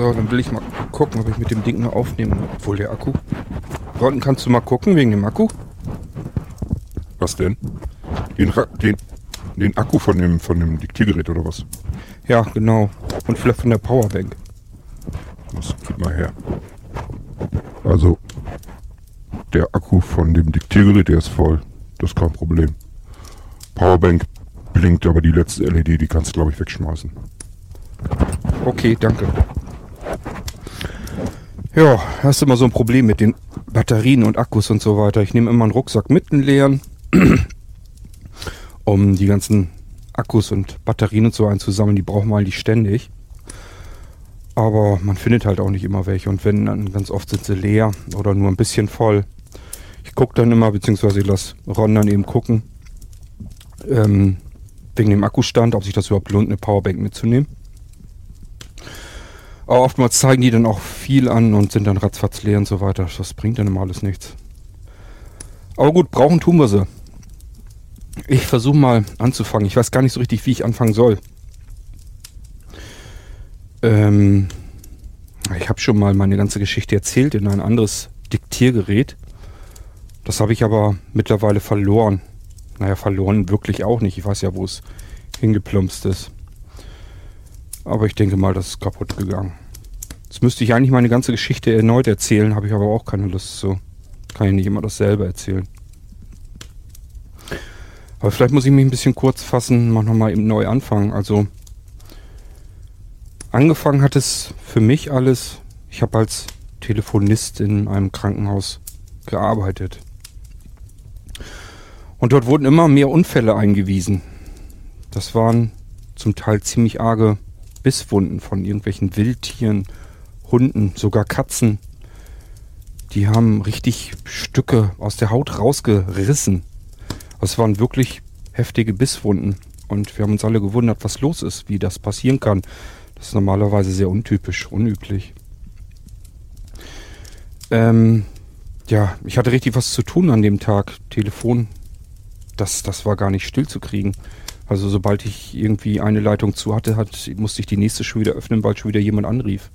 So, dann will ich mal gucken, ob ich mit dem Ding noch aufnehme. Obwohl der Akku. Ron, kannst du mal gucken wegen dem Akku? Was denn? Den, den, den Akku von dem, von dem Diktiergerät oder was? Ja, genau. Und vielleicht von der Powerbank. Das gib mal her. Also, der Akku von dem Diktiergerät, der ist voll. Das ist kein Problem. Powerbank blinkt, aber die letzte LED, die kannst du, glaube ich, wegschmeißen. Okay, danke. Ja, hast immer so ein Problem mit den Batterien und Akkus und so weiter. Ich nehme immer einen Rucksack mit, einen leeren, um die ganzen Akkus und Batterien und so einzusammeln. Die brauchen wir eigentlich ständig. Aber man findet halt auch nicht immer welche. Und wenn, dann ganz oft sind sie leer oder nur ein bisschen voll. Ich gucke dann immer, beziehungsweise ich lasse Ron dann eben gucken, ähm, wegen dem Akkustand, ob sich das überhaupt lohnt, eine Powerbank mitzunehmen. Aber oftmals zeigen die dann auch viel an und sind dann ratzfatz leer und so weiter. Das bringt dann immer alles nichts. Aber gut, brauchen tun wir sie. Ich versuche mal anzufangen. Ich weiß gar nicht so richtig, wie ich anfangen soll. Ähm, ich habe schon mal meine ganze Geschichte erzählt in ein anderes Diktiergerät. Das habe ich aber mittlerweile verloren. Naja, verloren wirklich auch nicht. Ich weiß ja, wo es hingeplumpst ist. Aber ich denke mal, das ist kaputt gegangen. Jetzt müsste ich eigentlich meine ganze Geschichte erneut erzählen, habe ich aber auch keine Lust zu. Kann ich nicht immer dasselbe erzählen. Aber vielleicht muss ich mich ein bisschen kurz fassen, mal nochmal eben neu anfangen. Also, angefangen hat es für mich alles. Ich habe als Telefonist in einem Krankenhaus gearbeitet. Und dort wurden immer mehr Unfälle eingewiesen. Das waren zum Teil ziemlich arge Bisswunden von irgendwelchen Wildtieren, Hunden, sogar Katzen. Die haben richtig Stücke aus der Haut rausgerissen. Das waren wirklich heftige Bisswunden. Und wir haben uns alle gewundert, was los ist, wie das passieren kann. Das ist normalerweise sehr untypisch, unüblich. Ähm, ja, ich hatte richtig was zu tun an dem Tag. Telefon, das, das war gar nicht still zu kriegen. Also sobald ich irgendwie eine Leitung zu hatte, hat, musste ich die nächste schon wieder öffnen, weil schon wieder jemand anrief.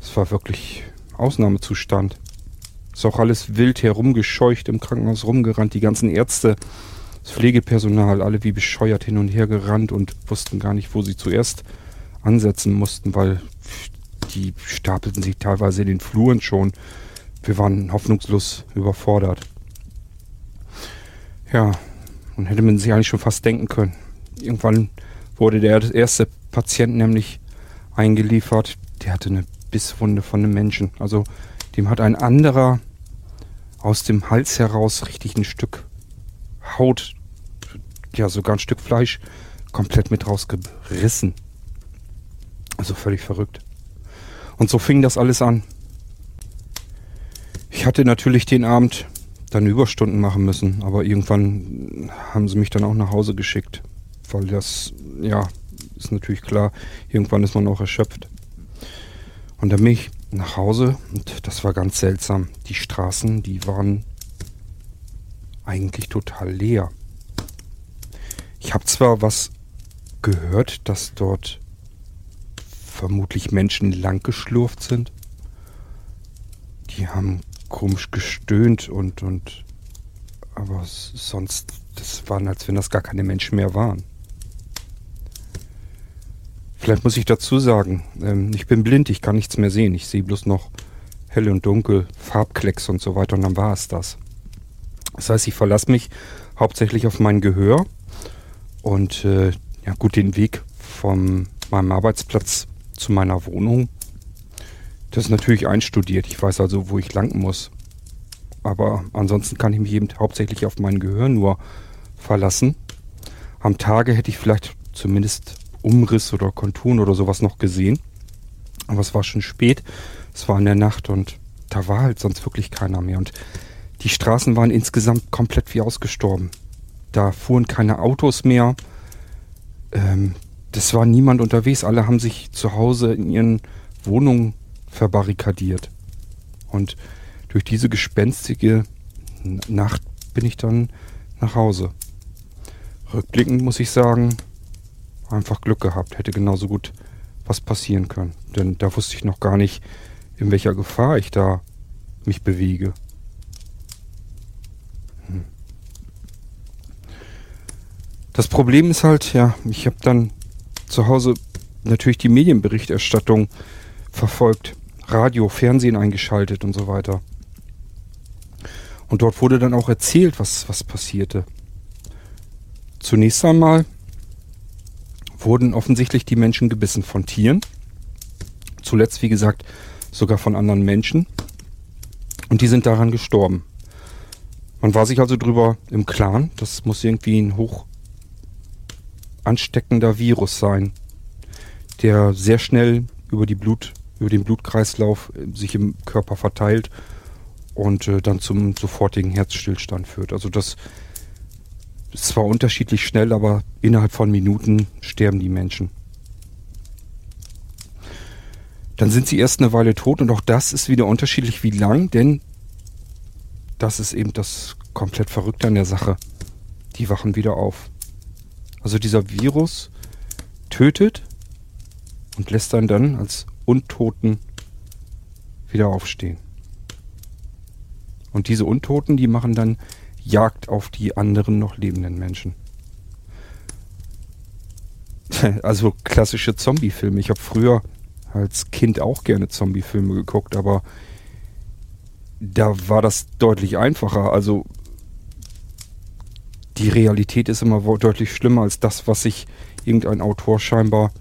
Es war wirklich Ausnahmezustand. Ist auch alles wild herumgescheucht, im Krankenhaus rumgerannt, die ganzen Ärzte, das Pflegepersonal, alle wie bescheuert hin und her gerannt und wussten gar nicht, wo sie zuerst ansetzen mussten, weil die stapelten sich teilweise in den Fluren schon. Wir waren hoffnungslos überfordert. Ja, und hätte man sich eigentlich schon fast denken können. Irgendwann wurde der erste Patient nämlich eingeliefert. Der hatte eine Bisswunde von einem Menschen. Also dem hat ein anderer aus dem Hals heraus richtig ein Stück Haut, ja sogar ein Stück Fleisch komplett mit rausgerissen. Also völlig verrückt. Und so fing das alles an. Ich hatte natürlich den Abend dann Überstunden machen müssen, aber irgendwann haben sie mich dann auch nach Hause geschickt, weil das, ja, ist natürlich klar, irgendwann ist man auch erschöpft. Und dann bin ich nach Hause und das war ganz seltsam. Die Straßen, die waren eigentlich total leer. Ich habe zwar was gehört, dass dort vermutlich Menschen langgeschlurft sind. Die haben komisch gestöhnt und, und aber sonst, das waren, als wenn das gar keine Menschen mehr waren. Vielleicht muss ich dazu sagen, ähm, ich bin blind, ich kann nichts mehr sehen. Ich sehe bloß noch hell und dunkel, Farbklecks und so weiter und dann war es das. Das heißt, ich verlasse mich hauptsächlich auf mein Gehör und äh, ja gut, den Weg von meinem Arbeitsplatz zu meiner Wohnung, das ist natürlich einstudiert. Ich weiß also, wo ich lang muss. Aber ansonsten kann ich mich eben hauptsächlich auf mein Gehör nur verlassen. Am Tage hätte ich vielleicht zumindest Umriss oder Konturen oder sowas noch gesehen. Aber es war schon spät. Es war in der Nacht und da war halt sonst wirklich keiner mehr. Und die Straßen waren insgesamt komplett wie ausgestorben. Da fuhren keine Autos mehr. Ähm, das war niemand unterwegs. Alle haben sich zu Hause in ihren Wohnungen verbarrikadiert. Und durch diese gespenstige Nacht bin ich dann nach Hause. Rückblickend muss ich sagen, einfach Glück gehabt. Hätte genauso gut was passieren können. Denn da wusste ich noch gar nicht, in welcher Gefahr ich da mich bewege. Hm. Das Problem ist halt, ja, ich habe dann zu Hause natürlich die Medienberichterstattung verfolgt, Radio, Fernsehen eingeschaltet und so weiter. Und dort wurde dann auch erzählt, was, was passierte. Zunächst einmal wurden offensichtlich die Menschen gebissen von Tieren. Zuletzt, wie gesagt, sogar von anderen Menschen. Und die sind daran gestorben. Man war sich also drüber im Klaren, das muss irgendwie ein hoch ansteckender Virus sein, der sehr schnell über die Blut, über den Blutkreislauf äh, sich im Körper verteilt und äh, dann zum sofortigen Herzstillstand führt. Also das ist zwar unterschiedlich schnell, aber innerhalb von Minuten sterben die Menschen. Dann sind sie erst eine Weile tot und auch das ist wieder unterschiedlich wie lang, denn das ist eben das komplett Verrückte an der Sache. Die wachen wieder auf. Also dieser Virus tötet und lässt dann dann als Untoten wieder aufstehen. Und diese Untoten, die machen dann Jagd auf die anderen noch lebenden Menschen. Also klassische Zombie-Filme. Ich habe früher als Kind auch gerne Zombie-Filme geguckt, aber da war das deutlich einfacher. Also die Realität ist immer deutlich schlimmer als das, was sich irgendein Autor scheinbar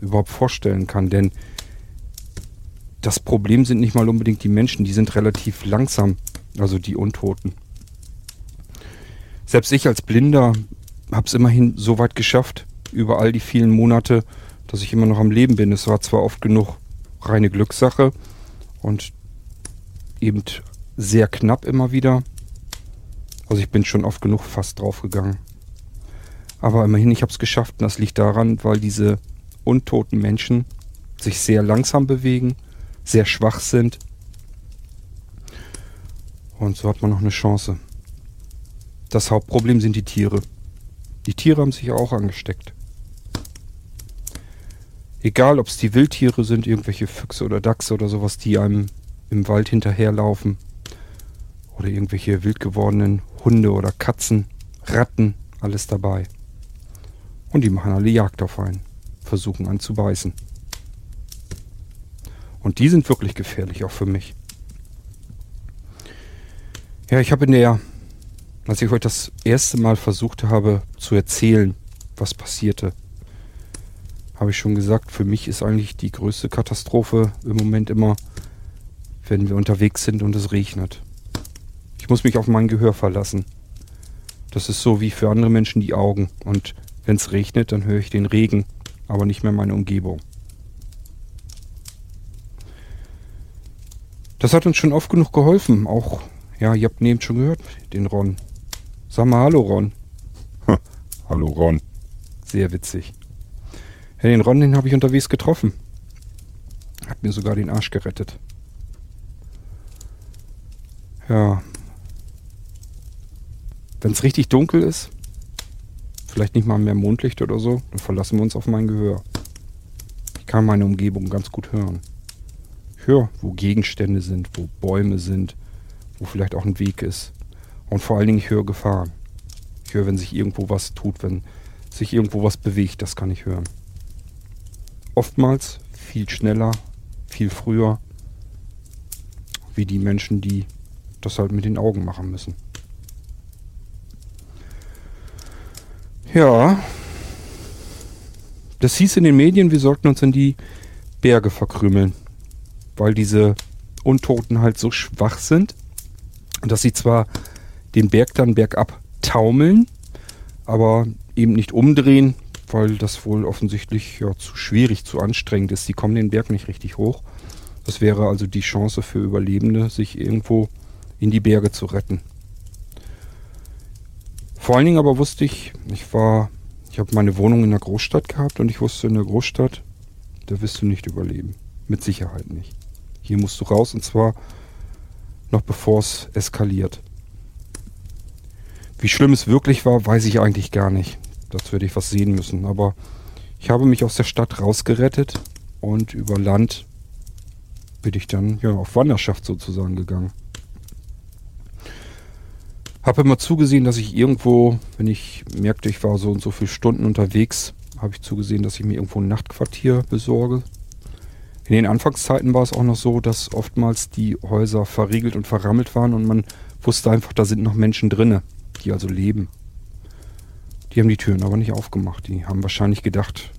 überhaupt vorstellen kann. Denn das Problem sind nicht mal unbedingt die Menschen, die sind relativ langsam, also die Untoten. Selbst ich als Blinder habe es immerhin so weit geschafft, über all die vielen Monate, dass ich immer noch am Leben bin. Es war zwar oft genug reine Glückssache und eben sehr knapp immer wieder. Also ich bin schon oft genug fast draufgegangen. Aber immerhin, ich habe es geschafft und das liegt daran, weil diese untoten Menschen sich sehr langsam bewegen, sehr schwach sind. Und so hat man noch eine Chance. Das Hauptproblem sind die Tiere. Die Tiere haben sich auch angesteckt. Egal, ob es die Wildtiere sind, irgendwelche Füchse oder Dachse oder sowas, die einem im Wald hinterherlaufen. Oder irgendwelche wild gewordenen Hunde oder Katzen, Ratten, alles dabei. Und die machen alle Jagd auf einen, versuchen einen zu beißen. Und die sind wirklich gefährlich, auch für mich. Ja, ich habe in der, als ich heute das erste Mal versucht habe zu erzählen, was passierte, habe ich schon gesagt, für mich ist eigentlich die größte Katastrophe im Moment immer, wenn wir unterwegs sind und es regnet. Ich muss mich auf mein Gehör verlassen. Das ist so wie für andere Menschen die Augen. Und wenn es regnet, dann höre ich den Regen, aber nicht mehr meine Umgebung. Das hat uns schon oft genug geholfen. Auch, ja, ihr habt neben schon gehört, den Ron. Sag mal Hallo, Ron. Hallo, Ron. Sehr witzig. Ja, den Ron, den habe ich unterwegs getroffen. Hat mir sogar den Arsch gerettet. Ja. Wenn es richtig dunkel ist, vielleicht nicht mal mehr Mondlicht oder so, dann verlassen wir uns auf mein Gehör. Ich kann meine Umgebung ganz gut hören. Höre, wo Gegenstände sind, wo Bäume sind, wo vielleicht auch ein Weg ist. Und vor allen Dingen, ich höre Gefahren. Ich höre, wenn sich irgendwo was tut, wenn sich irgendwo was bewegt, das kann ich hören. Oftmals viel schneller, viel früher, wie die Menschen, die das halt mit den Augen machen müssen. Ja, das hieß in den Medien, wir sollten uns in die Berge verkrümeln, weil diese Untoten halt so schwach sind, dass sie zwar den Berg dann bergab taumeln, aber eben nicht umdrehen, weil das wohl offensichtlich ja, zu schwierig, zu anstrengend ist. Sie kommen den Berg nicht richtig hoch Das wäre also die Chance für Überlebende, sich irgendwo in die Berge zu retten. Vor allen Dingen aber wusste ich, ich war, ich habe meine Wohnung in der Großstadt gehabt und ich wusste in der Großstadt, da wirst du nicht überleben. Mit Sicherheit nicht. Hier musst du raus und zwar noch bevor es eskaliert. Wie schlimm es wirklich war, weiß ich eigentlich gar nicht. Das würde ich was sehen müssen. Aber ich habe mich aus der Stadt rausgerettet und über Land bin ich dann ja auf Wanderschaft sozusagen gegangen. Habe immer zugesehen, dass ich irgendwo, wenn ich merkte, ich war so und so viele Stunden unterwegs, habe ich zugesehen, dass ich mir irgendwo ein Nachtquartier besorge. In den Anfangszeiten war es auch noch so, dass oftmals die Häuser verriegelt und verrammelt waren und man wusste einfach, da sind noch Menschen drinne, die also leben. Die haben die Türen aber nicht aufgemacht. Die haben wahrscheinlich gedacht,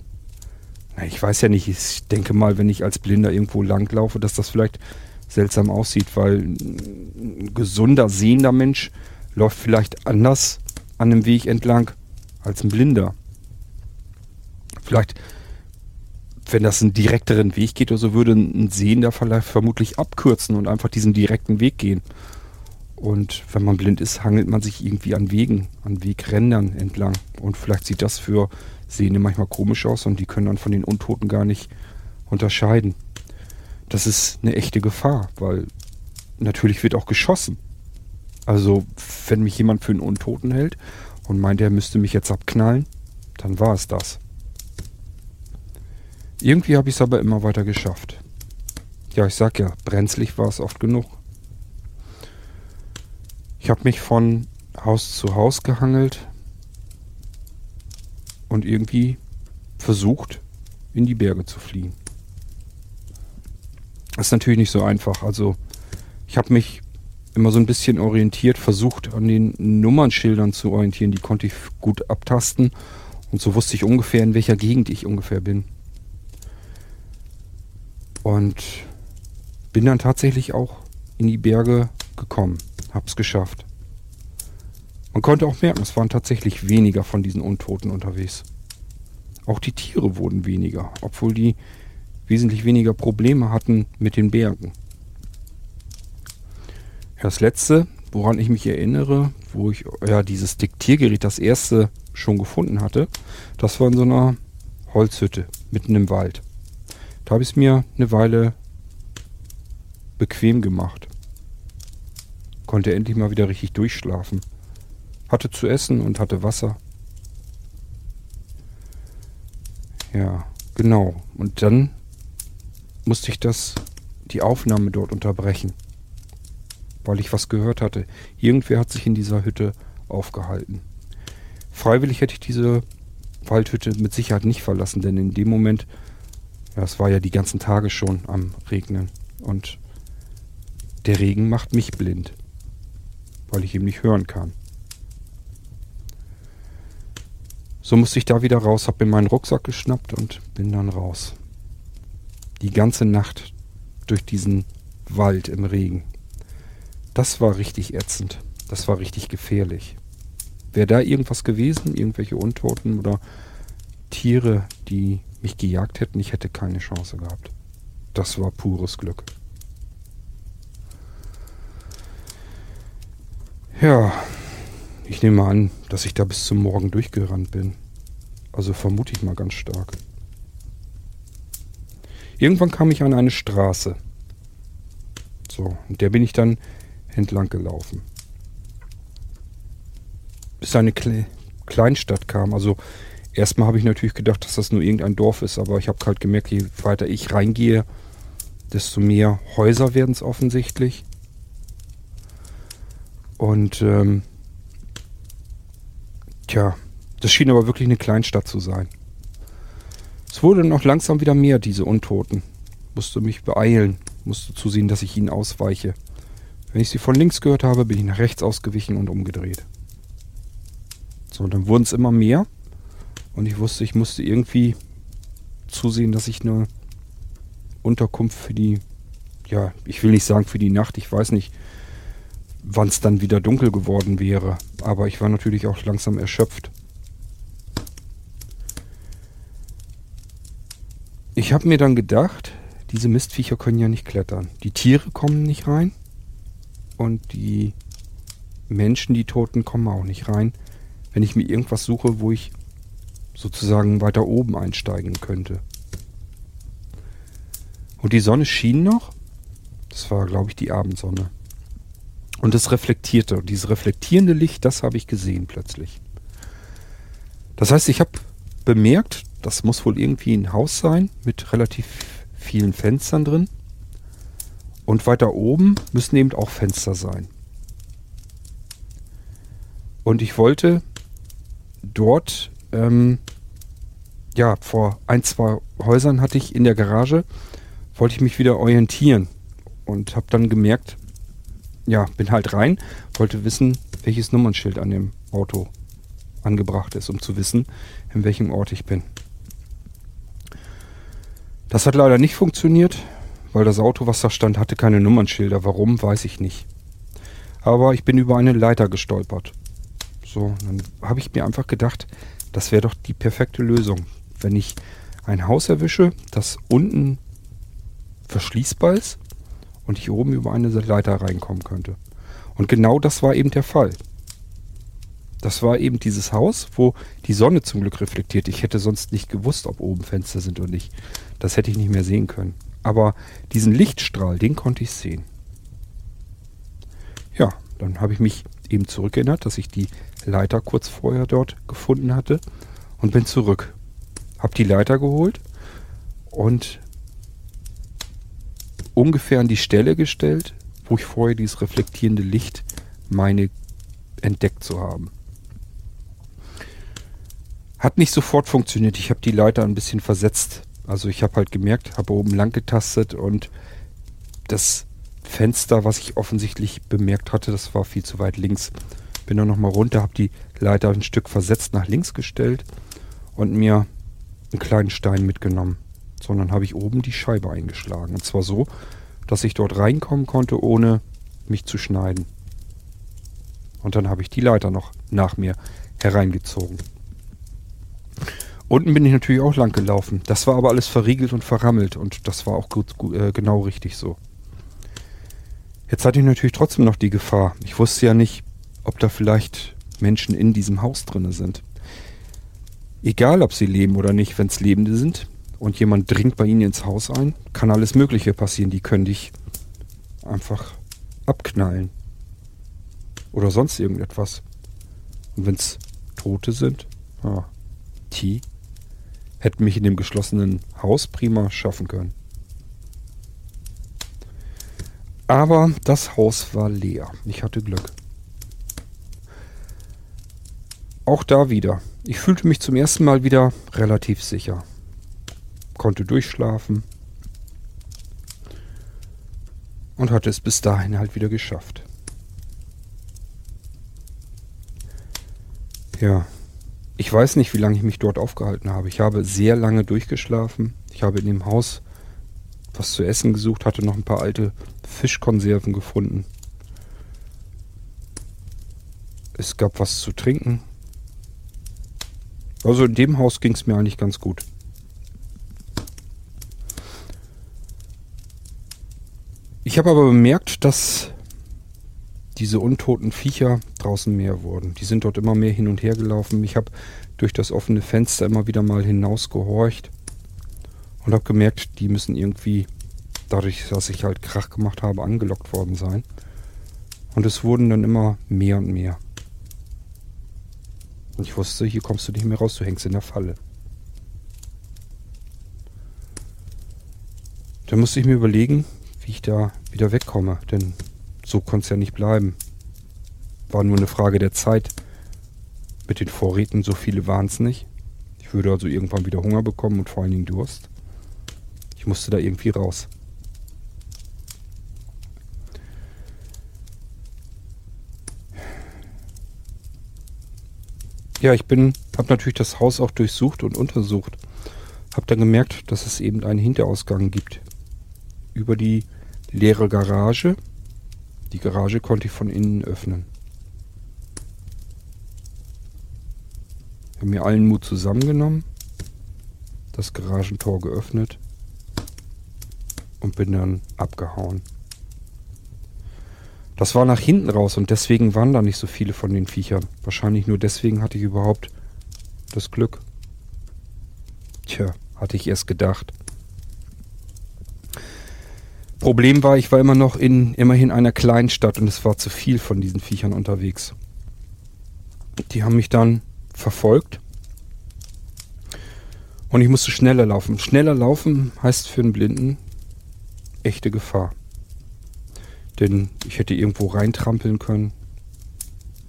na, ich weiß ja nicht, ich denke mal, wenn ich als Blinder irgendwo langlaufe, dass das vielleicht seltsam aussieht, weil ein gesunder, sehender Mensch läuft vielleicht anders an einem Weg entlang als ein Blinder. Vielleicht wenn das einen direkteren Weg geht oder so, würde ein Sehender vermutlich abkürzen und einfach diesen direkten Weg gehen. Und wenn man blind ist, hangelt man sich irgendwie an Wegen, an Wegrändern entlang. Und vielleicht sieht das für Sehende manchmal komisch aus und die können dann von den Untoten gar nicht unterscheiden. Das ist eine echte Gefahr, weil natürlich wird auch geschossen. Also, wenn mich jemand für einen Untoten hält und meint, er müsste mich jetzt abknallen, dann war es das. Irgendwie habe ich es aber immer weiter geschafft. Ja, ich sag ja, brenzlig war es oft genug. Ich habe mich von Haus zu Haus gehangelt und irgendwie versucht, in die Berge zu fliehen. Das ist natürlich nicht so einfach. Also ich habe mich immer so ein bisschen orientiert, versucht an den Nummernschildern zu orientieren. Die konnte ich gut abtasten und so wusste ich ungefähr, in welcher Gegend ich ungefähr bin. Und bin dann tatsächlich auch in die Berge gekommen. Hab's geschafft. Man konnte auch merken, es waren tatsächlich weniger von diesen Untoten unterwegs. Auch die Tiere wurden weniger, obwohl die wesentlich weniger Probleme hatten mit den Bergen. Das letzte, woran ich mich erinnere, wo ich ja dieses Diktiergerät das erste schon gefunden hatte, das war in so einer Holzhütte mitten im Wald. Da habe ich es mir eine Weile bequem gemacht. Konnte endlich mal wieder richtig durchschlafen. Hatte zu essen und hatte Wasser. Ja, genau. Und dann musste ich das, die Aufnahme dort unterbrechen. Weil ich was gehört hatte. Irgendwer hat sich in dieser Hütte aufgehalten. Freiwillig hätte ich diese Waldhütte mit Sicherheit nicht verlassen, denn in dem Moment ja, es war ja die ganzen Tage schon am Regnen. Und der Regen macht mich blind, weil ich ihn nicht hören kann. So musste ich da wieder raus, hab mir meinen Rucksack geschnappt und bin dann raus. Die ganze Nacht durch diesen Wald im Regen. Das war richtig ätzend. Das war richtig gefährlich. Wäre da irgendwas gewesen, irgendwelche Untoten oder Tiere, die mich gejagt hätten, ich hätte keine Chance gehabt. Das war pures Glück. Ja, ich nehme an, dass ich da bis zum Morgen durchgerannt bin. Also vermute ich mal ganz stark. Irgendwann kam ich an eine Straße. So, und der bin ich dann entlang gelaufen. Bis eine Kle Kleinstadt kam. Also Erstmal habe ich natürlich gedacht, dass das nur irgendein Dorf ist, aber ich habe halt gemerkt, je weiter ich reingehe, desto mehr Häuser werden es offensichtlich. Und ähm, tja, das schien aber wirklich eine Kleinstadt zu sein. Es wurde noch langsam wieder mehr, diese Untoten. Musste mich beeilen, musste zusehen, dass ich ihnen ausweiche. Wenn ich sie von links gehört habe, bin ich nach rechts ausgewichen und umgedreht. So, dann wurden es immer mehr. Und ich wusste, ich musste irgendwie zusehen, dass ich eine Unterkunft für die, ja, ich will nicht sagen für die Nacht, ich weiß nicht, wann es dann wieder dunkel geworden wäre. Aber ich war natürlich auch langsam erschöpft. Ich habe mir dann gedacht, diese Mistviecher können ja nicht klettern. Die Tiere kommen nicht rein und die Menschen, die Toten, kommen auch nicht rein, wenn ich mir irgendwas suche, wo ich sozusagen weiter oben einsteigen könnte. Und die Sonne schien noch. Das war, glaube ich, die Abendsonne. Und es reflektierte. Und dieses reflektierende Licht, das habe ich gesehen plötzlich. Das heißt, ich habe bemerkt, das muss wohl irgendwie ein Haus sein mit relativ vielen Fenstern drin. Und weiter oben müssen eben auch Fenster sein. Und ich wollte dort, ähm, ja, vor ein, zwei Häusern hatte ich in der Garage, wollte ich mich wieder orientieren. Und habe dann gemerkt, ja, bin halt rein, wollte wissen, welches Nummernschild an dem Auto angebracht ist, um zu wissen, in welchem Ort ich bin. Das hat leider nicht funktioniert, weil das Auto, was da stand, hatte keine Nummernschilder. Warum, weiß ich nicht. Aber ich bin über eine Leiter gestolpert. So, dann habe ich mir einfach gedacht, das wäre doch die perfekte Lösung. Wenn ich ein Haus erwische, das unten verschließbar ist und ich oben über eine Leiter reinkommen könnte. Und genau das war eben der Fall. Das war eben dieses Haus, wo die Sonne zum Glück reflektiert. Ich hätte sonst nicht gewusst, ob oben Fenster sind oder nicht. Das hätte ich nicht mehr sehen können. Aber diesen Lichtstrahl, den konnte ich sehen. Ja, dann habe ich mich eben zurückerinnert, dass ich die Leiter kurz vorher dort gefunden hatte und bin zurück. Hab die Leiter geholt und ungefähr an die Stelle gestellt, wo ich vorher dieses reflektierende Licht meine entdeckt zu haben. Hat nicht sofort funktioniert. Ich habe die Leiter ein bisschen versetzt. Also ich habe halt gemerkt, habe oben lang getastet und das Fenster, was ich offensichtlich bemerkt hatte, das war viel zu weit links. Bin dann nochmal runter, habe die Leiter ein Stück versetzt nach links gestellt und mir einen kleinen Stein mitgenommen. Sondern habe ich oben die Scheibe eingeschlagen. Und zwar so, dass ich dort reinkommen konnte, ohne mich zu schneiden. Und dann habe ich die Leiter noch nach mir hereingezogen. Unten bin ich natürlich auch lang gelaufen. Das war aber alles verriegelt und verrammelt und das war auch gut, gut, äh, genau richtig so. Jetzt hatte ich natürlich trotzdem noch die Gefahr. Ich wusste ja nicht, ob da vielleicht Menschen in diesem Haus drinne sind. Egal, ob sie leben oder nicht, wenn es Lebende sind und jemand dringt bei ihnen ins Haus ein, kann alles Mögliche passieren. Die können dich einfach abknallen. Oder sonst irgendetwas. Und wenn es Tote sind, ja, die hätten mich in dem geschlossenen Haus prima schaffen können. Aber das Haus war leer. Ich hatte Glück. Auch da wieder. Ich fühlte mich zum ersten Mal wieder relativ sicher. Konnte durchschlafen. Und hatte es bis dahin halt wieder geschafft. Ja, ich weiß nicht, wie lange ich mich dort aufgehalten habe. Ich habe sehr lange durchgeschlafen. Ich habe in dem Haus was zu essen gesucht, hatte noch ein paar alte Fischkonserven gefunden. Es gab was zu trinken. Also in dem Haus ging es mir eigentlich ganz gut. Ich habe aber bemerkt, dass diese untoten Viecher draußen mehr wurden. Die sind dort immer mehr hin und her gelaufen. Ich habe durch das offene Fenster immer wieder mal hinausgehorcht und habe gemerkt, die müssen irgendwie, dadurch, dass ich halt Krach gemacht habe, angelockt worden sein. Und es wurden dann immer mehr und mehr. Und ich wusste, hier kommst du nicht mehr raus, du hängst in der Falle. Dann musste ich mir überlegen, wie ich da wieder wegkomme, denn so konnte es ja nicht bleiben. War nur eine Frage der Zeit. Mit den Vorräten, so viele waren es nicht. Ich würde also irgendwann wieder Hunger bekommen und vor allen Dingen Durst. Ich musste da irgendwie raus. Ja, ich bin, habe natürlich das Haus auch durchsucht und untersucht. Habe dann gemerkt, dass es eben einen Hinterausgang gibt. Über die leere Garage die Garage konnte ich von innen öffnen. Ich habe mir allen Mut zusammengenommen, das Garagentor geöffnet und bin dann abgehauen. Das war nach hinten raus und deswegen waren da nicht so viele von den Viechern. Wahrscheinlich nur deswegen hatte ich überhaupt das Glück. Tja, hatte ich erst gedacht. Problem war, ich war immer noch in immerhin einer kleinen Stadt und es war zu viel von diesen Viechern unterwegs. Die haben mich dann verfolgt und ich musste schneller laufen. Schneller laufen heißt für einen Blinden echte Gefahr. Denn ich hätte irgendwo reintrampeln können,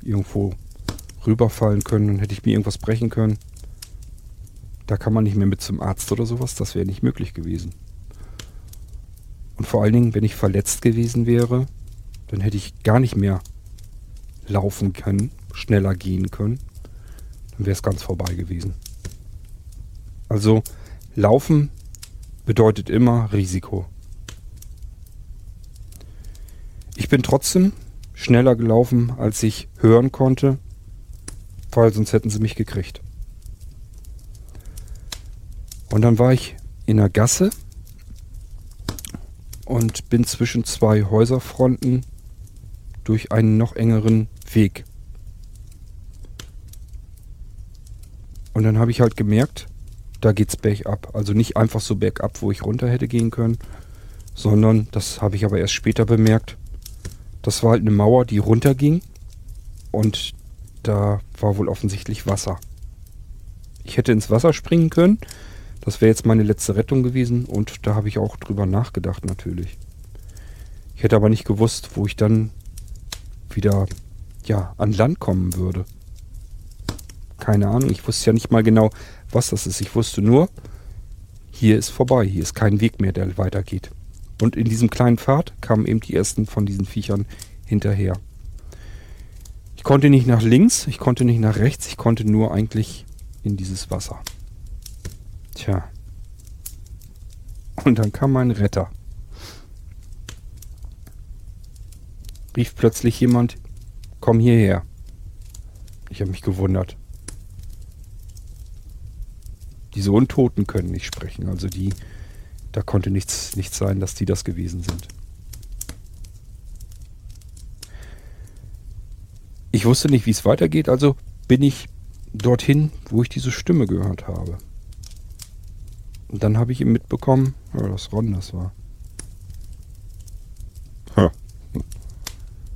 irgendwo rüberfallen können und hätte ich mir irgendwas brechen können. Da kann man nicht mehr mit zum Arzt oder sowas, das wäre nicht möglich gewesen. Und vor allen Dingen, wenn ich verletzt gewesen wäre, dann hätte ich gar nicht mehr laufen können, schneller gehen können. Dann wäre es ganz vorbei gewesen. Also laufen bedeutet immer Risiko. Ich bin trotzdem schneller gelaufen, als ich hören konnte, weil sonst hätten sie mich gekriegt. Und dann war ich in der Gasse und bin zwischen zwei Häuserfronten durch einen noch engeren Weg. Und dann habe ich halt gemerkt, da geht's bergab. Also nicht einfach so bergab, wo ich runter hätte gehen können, sondern, das habe ich aber erst später bemerkt, das war halt eine Mauer, die runterging und da war wohl offensichtlich Wasser. Ich hätte ins Wasser springen können. Das wäre jetzt meine letzte Rettung gewesen und da habe ich auch drüber nachgedacht natürlich. Ich hätte aber nicht gewusst, wo ich dann wieder ja, an Land kommen würde. Keine Ahnung, ich wusste ja nicht mal genau, was das ist. Ich wusste nur, hier ist vorbei, hier ist kein Weg mehr, der weitergeht. Und in diesem kleinen Pfad kamen eben die ersten von diesen Viechern hinterher. Ich konnte nicht nach links, ich konnte nicht nach rechts, ich konnte nur eigentlich in dieses Wasser. Tja. Und dann kam mein Retter. Rief plötzlich jemand, komm hierher. Ich habe mich gewundert. Diese Untoten können nicht sprechen, also die da konnte nichts, nichts sein, dass die das gewesen sind. Ich wusste nicht, wie es weitergeht, also bin ich dorthin, wo ich diese Stimme gehört habe. Und dann habe ich ihm mitbekommen, ja, dass Ron das war. Ha.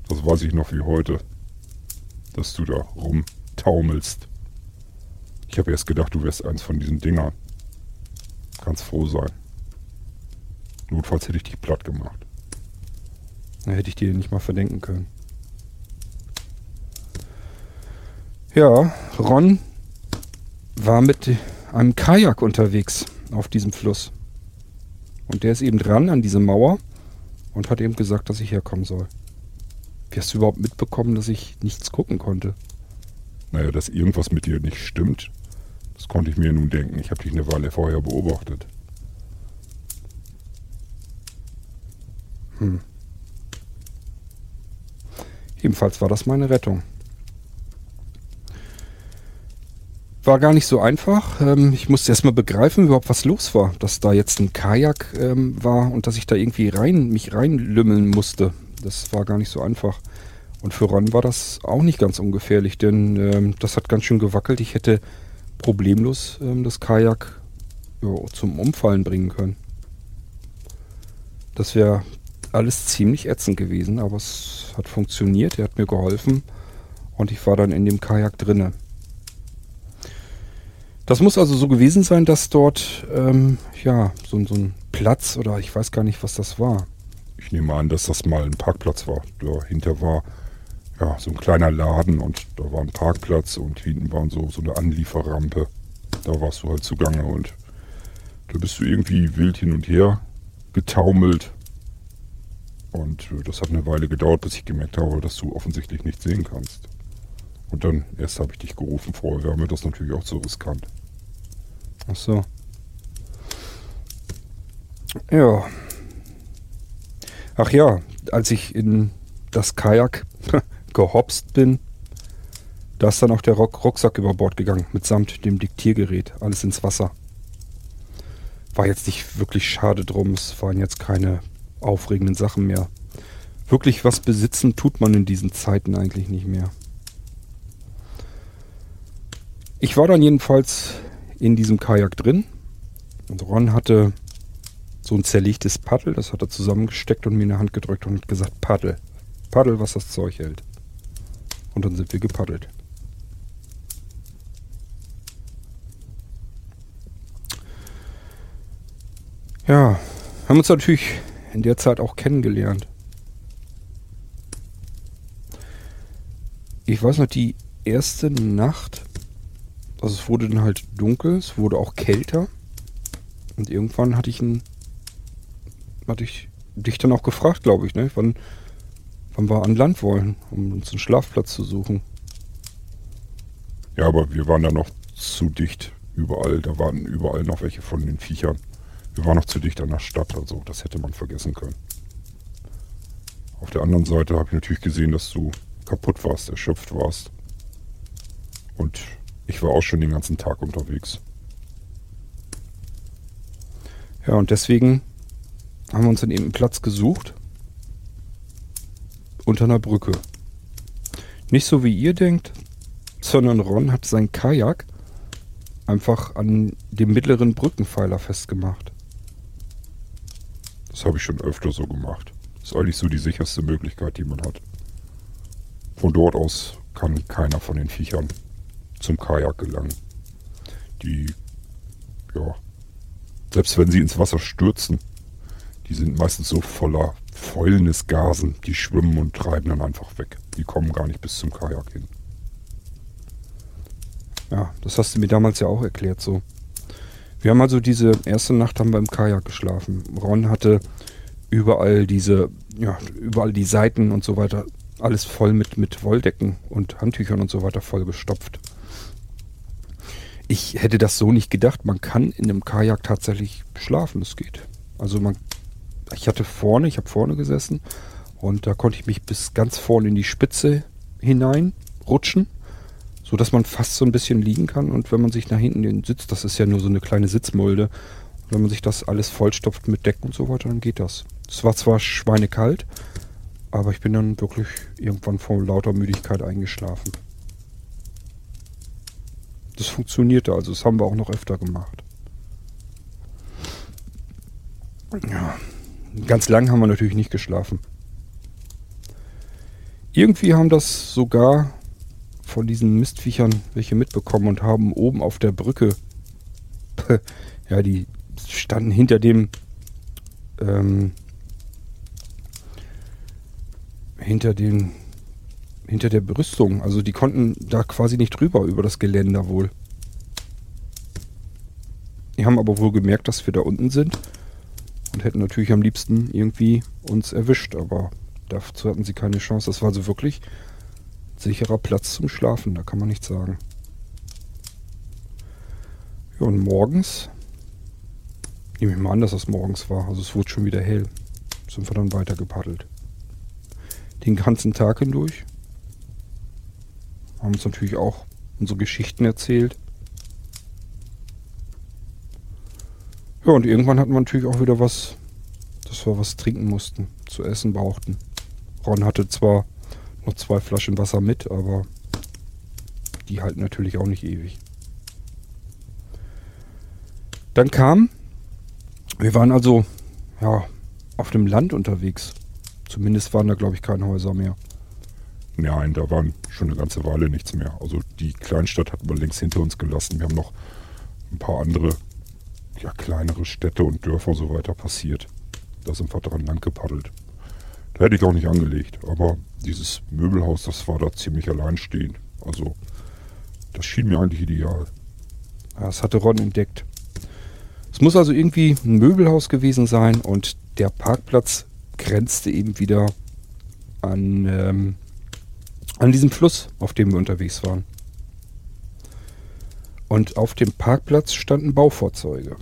Das weiß ich noch wie heute, dass du da rumtaumelst. Ich habe erst gedacht, du wärst eins von diesen Dingern. Kannst froh sein. Notfalls hätte ich dich platt gemacht. Da hätte ich dir nicht mal verdenken können. Ja, Ron war mit einem Kajak unterwegs auf diesem Fluss. Und der ist eben dran an diese Mauer und hat eben gesagt, dass ich herkommen soll. Wie hast du überhaupt mitbekommen, dass ich nichts gucken konnte? Naja, dass irgendwas mit dir nicht stimmt, das konnte ich mir nun denken. Ich habe dich eine Weile vorher beobachtet. Hm. Jedenfalls war das meine Rettung. War gar nicht so einfach. Ähm, ich musste erstmal begreifen, überhaupt was los war. Dass da jetzt ein Kajak ähm, war und dass ich da irgendwie rein, mich reinlümmeln musste. Das war gar nicht so einfach. Und für Ron war das auch nicht ganz ungefährlich, denn ähm, das hat ganz schön gewackelt. Ich hätte problemlos das Kajak zum Umfallen bringen können. Das wäre alles ziemlich ätzend gewesen, aber es hat funktioniert. Er hat mir geholfen und ich war dann in dem Kajak drinne. Das muss also so gewesen sein, dass dort ähm, ja so, so ein Platz oder ich weiß gar nicht, was das war. Ich nehme an, dass das mal ein Parkplatz war. Dahinter war ja so ein kleiner Laden und da war ein Parkplatz und hinten war so, so eine Anlieferrampe. Da warst du halt zugange und da bist du irgendwie wild hin und her getaumelt und äh, das hat eine Weile gedauert, bis ich gemerkt habe, dass du offensichtlich nicht sehen kannst. Und dann erst habe ich dich gerufen. Vorher wäre mir das natürlich auch zu riskant. Ach so. Ja. Ach ja, als ich in das Kajak gehopst bin, da ist dann auch der Rucksack über Bord gegangen, mitsamt dem Diktiergerät, alles ins Wasser. war jetzt nicht wirklich schade drum. Es waren jetzt keine aufregenden Sachen mehr. Wirklich was besitzen tut man in diesen Zeiten eigentlich nicht mehr. Ich war dann jedenfalls in diesem Kajak drin. Und Ron hatte so ein zerlegtes Paddel, das hat er zusammengesteckt und mir in die Hand gedrückt und gesagt, Paddel. Paddel, was das Zeug hält. Und dann sind wir gepaddelt. Ja, haben uns natürlich in der Zeit auch kennengelernt. Ich weiß noch, die erste Nacht, also es wurde dann halt dunkel, es wurde auch kälter. Und irgendwann hatte ich ein, hatte ich dich dann auch gefragt, glaube ich, ne? Wann, wann wir an Land wollen, um uns einen Schlafplatz zu suchen. Ja, aber wir waren da noch zu dicht überall. Da waren überall noch welche von den Viechern. Wir waren noch zu dicht an der Stadt, also das hätte man vergessen können. Auf der anderen Seite habe ich natürlich gesehen, dass du kaputt warst, erschöpft warst. Und ich war auch schon den ganzen Tag unterwegs. Ja, und deswegen haben wir uns dann eben einen Platz gesucht. Unter einer Brücke. Nicht so wie ihr denkt, sondern Ron hat sein Kajak einfach an dem mittleren Brückenpfeiler festgemacht. Das habe ich schon öfter so gemacht. Das ist eigentlich so die sicherste Möglichkeit, die man hat. Von dort aus kann keiner von den Viechern zum Kajak gelangen. Die, ja, selbst wenn sie ins Wasser stürzen, die sind meistens so voller fäulnis Gasen, die schwimmen und treiben dann einfach weg. Die kommen gar nicht bis zum Kajak hin. Ja, das hast du mir damals ja auch erklärt so. Wir haben also diese erste Nacht haben wir im Kajak geschlafen. Ron hatte überall diese, ja, überall die Seiten und so weiter, alles voll mit, mit Wolldecken und Handtüchern und so weiter voll gestopft. Ich hätte das so nicht gedacht. Man kann in einem Kajak tatsächlich schlafen, das geht. Also man, ich hatte vorne, ich habe vorne gesessen und da konnte ich mich bis ganz vorne in die Spitze hinein rutschen so dass man fast so ein bisschen liegen kann und wenn man sich nach hinten den Sitz, das ist ja nur so eine kleine Sitzmulde, wenn man sich das alles vollstopft mit Decken und so weiter, dann geht das. Es war zwar schweinekalt, aber ich bin dann wirklich irgendwann vor lauter Müdigkeit eingeschlafen. Das funktionierte also, das haben wir auch noch öfter gemacht. Ja, ganz lang haben wir natürlich nicht geschlafen. Irgendwie haben das sogar von diesen Mistviechern welche mitbekommen und haben oben auf der Brücke, ja, die standen hinter dem, ähm, hinter dem, hinter der Brüstung. Also die konnten da quasi nicht drüber über das Geländer wohl. Die haben aber wohl gemerkt, dass wir da unten sind und hätten natürlich am liebsten irgendwie uns erwischt, aber dazu hatten sie keine Chance. Das war also wirklich sicherer Platz zum Schlafen, da kann man nichts sagen. Ja, und morgens, nehme ich mal an, dass das morgens war, also es wurde schon wieder hell, sind wir dann weiter gepaddelt. Den ganzen Tag hindurch. Haben uns natürlich auch unsere Geschichten erzählt. Ja, und irgendwann hatten wir natürlich auch wieder was, dass wir was trinken mussten, zu essen brauchten. Ron hatte zwar noch zwei Flaschen Wasser mit, aber die halten natürlich auch nicht ewig. Dann kam, wir waren also ja auf dem Land unterwegs. Zumindest waren da glaube ich keine Häuser mehr. Nein, da waren schon eine ganze Weile nichts mehr. Also die Kleinstadt hatten wir längst hinter uns gelassen. Wir haben noch ein paar andere, ja kleinere Städte und Dörfer so weiter passiert. Da sind wir dran lang gepaddelt. Hätte ich auch nicht angelegt, aber dieses Möbelhaus, das war da ziemlich alleinstehend. Also, das schien mir eigentlich ideal. Das hatte Ron entdeckt. Es muss also irgendwie ein Möbelhaus gewesen sein und der Parkplatz grenzte eben wieder an, ähm, an diesem Fluss, auf dem wir unterwegs waren. Und auf dem Parkplatz standen Baufahrzeuge.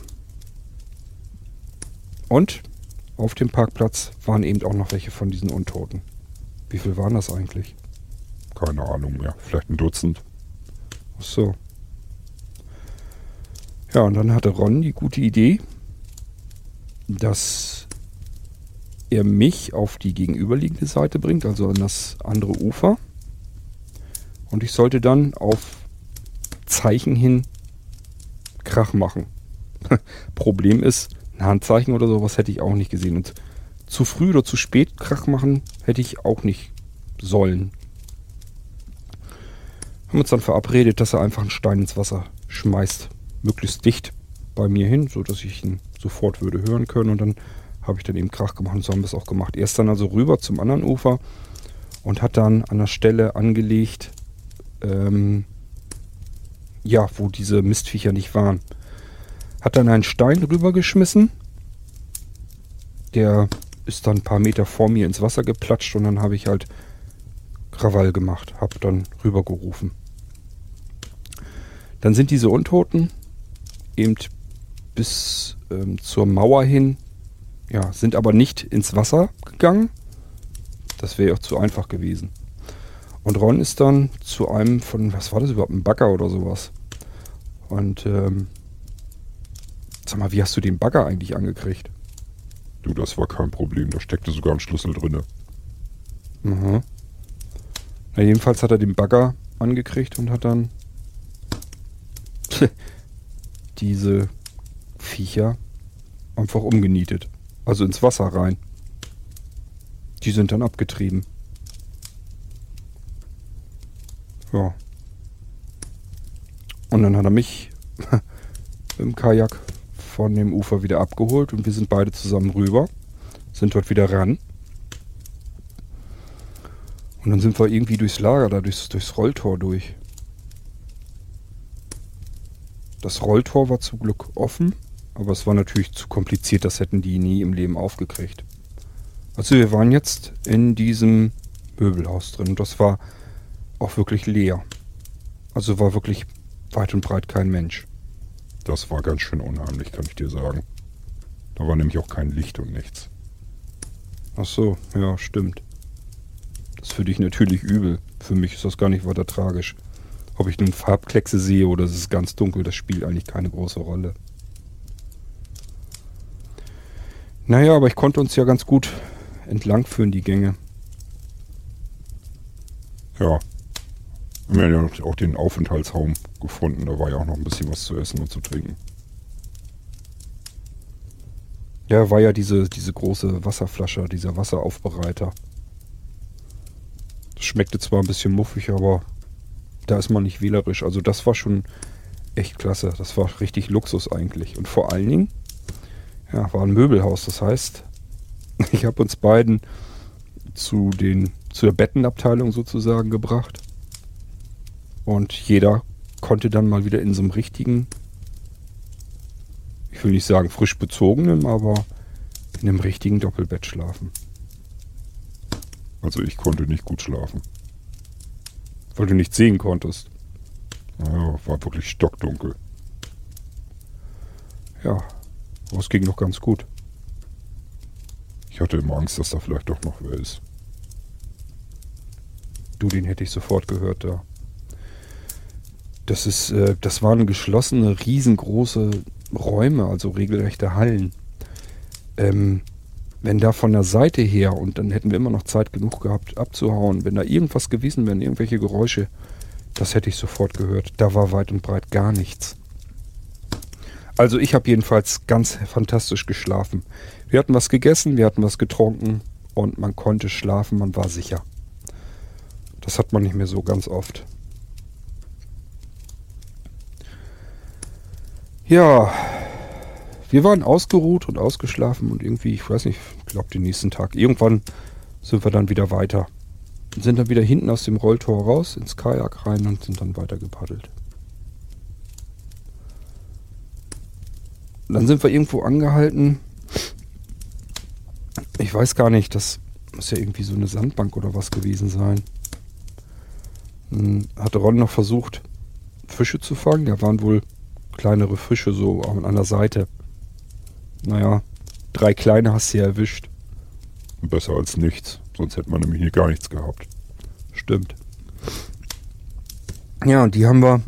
Und auf dem Parkplatz waren eben auch noch welche von diesen Untoten. Wie viel waren das eigentlich? Keine Ahnung mehr. Vielleicht ein Dutzend. Ach so. Ja, und dann hatte Ron die gute Idee, dass er mich auf die gegenüberliegende Seite bringt, also an das andere Ufer. Und ich sollte dann auf Zeichen hin Krach machen. Problem ist, ein Handzeichen oder sowas hätte ich auch nicht gesehen. Und zu früh oder zu spät Krach machen hätte ich auch nicht sollen. Haben uns dann verabredet, dass er einfach einen Stein ins Wasser schmeißt. Möglichst dicht bei mir hin, sodass ich ihn sofort würde hören können. Und dann habe ich dann eben Krach gemacht und so haben wir es auch gemacht. Er ist dann also rüber zum anderen Ufer und hat dann an der Stelle angelegt, ähm, ja, wo diese Mistviecher nicht waren. Hat dann einen Stein rübergeschmissen. Der ist dann ein paar Meter vor mir ins Wasser geplatscht und dann habe ich halt Krawall gemacht, habe dann rübergerufen. Dann sind diese Untoten eben bis ähm, zur Mauer hin, ja, sind aber nicht ins Wasser gegangen. Das wäre auch zu einfach gewesen. Und Ron ist dann zu einem von, was war das überhaupt, ein Bagger oder sowas. Und ähm, sag mal, wie hast du den Bagger eigentlich angekriegt? Du, das war kein Problem. Da steckte sogar ein Schlüssel drinne. Mhm. Na, jedenfalls hat er den Bagger angekriegt und hat dann diese Viecher einfach umgenietet. Also ins Wasser rein. Die sind dann abgetrieben. Ja. Und dann hat er mich im Kajak von dem Ufer wieder abgeholt und wir sind beide zusammen rüber, sind dort wieder ran. Und dann sind wir irgendwie durchs Lager, da durchs, durchs Rolltor durch. Das Rolltor war zum Glück offen, aber es war natürlich zu kompliziert, das hätten die nie im Leben aufgekriegt. Also wir waren jetzt in diesem Möbelhaus drin und das war auch wirklich leer. Also war wirklich weit und breit kein Mensch. Das war ganz schön unheimlich, kann ich dir sagen. Da war nämlich auch kein Licht und nichts. Ach so, ja, stimmt. Das ist für dich natürlich übel. Für mich ist das gar nicht weiter tragisch. Ob ich nun Farbkleckse sehe oder es ist ganz dunkel, das spielt eigentlich keine große Rolle. Naja, aber ich konnte uns ja ganz gut entlangführen, die Gänge. Ja, wir haben ja auch den Aufenthaltsraum gefunden. Da war ja auch noch ein bisschen was zu essen und zu trinken. Ja, war ja diese, diese große Wasserflasche, dieser Wasseraufbereiter. Das schmeckte zwar ein bisschen muffig, aber da ist man nicht wählerisch. Also das war schon echt klasse. Das war richtig Luxus eigentlich. Und vor allen Dingen, ja, war ein Möbelhaus. Das heißt, ich habe uns beiden zu, den, zu der Bettenabteilung sozusagen gebracht. Und jeder konnte dann mal wieder in so einem richtigen, ich will nicht sagen frisch bezogenen, aber in einem richtigen Doppelbett schlafen. Also ich konnte nicht gut schlafen. Weil du nicht sehen konntest. Ja, war wirklich stockdunkel. Ja, aber es ging noch ganz gut. Ich hatte immer Angst, dass da vielleicht doch noch wer ist. Du, den hätte ich sofort gehört da. Das ist, äh, das waren geschlossene, riesengroße Räume, also regelrechte Hallen. Ähm, wenn da von der Seite her, und dann hätten wir immer noch Zeit genug gehabt abzuhauen, wenn da irgendwas gewesen wären, irgendwelche Geräusche, das hätte ich sofort gehört. Da war weit und breit gar nichts. Also ich habe jedenfalls ganz fantastisch geschlafen. Wir hatten was gegessen, wir hatten was getrunken und man konnte schlafen, man war sicher. Das hat man nicht mehr so ganz oft. Ja, wir waren ausgeruht und ausgeschlafen und irgendwie, ich weiß nicht, ich glaube den nächsten Tag, irgendwann sind wir dann wieder weiter. Sind dann wieder hinten aus dem Rolltor raus, ins Kajak rein und sind dann weiter gepaddelt. dann sind wir irgendwo angehalten. Ich weiß gar nicht, das muss ja irgendwie so eine Sandbank oder was gewesen sein. Dann hatte Ron noch versucht, Fische zu fangen. Da waren wohl kleinere Fische so an der Seite. Naja, drei kleine hast du ja erwischt. Besser als nichts, sonst hätte man nämlich hier gar nichts gehabt. Stimmt. Ja, und die haben wir,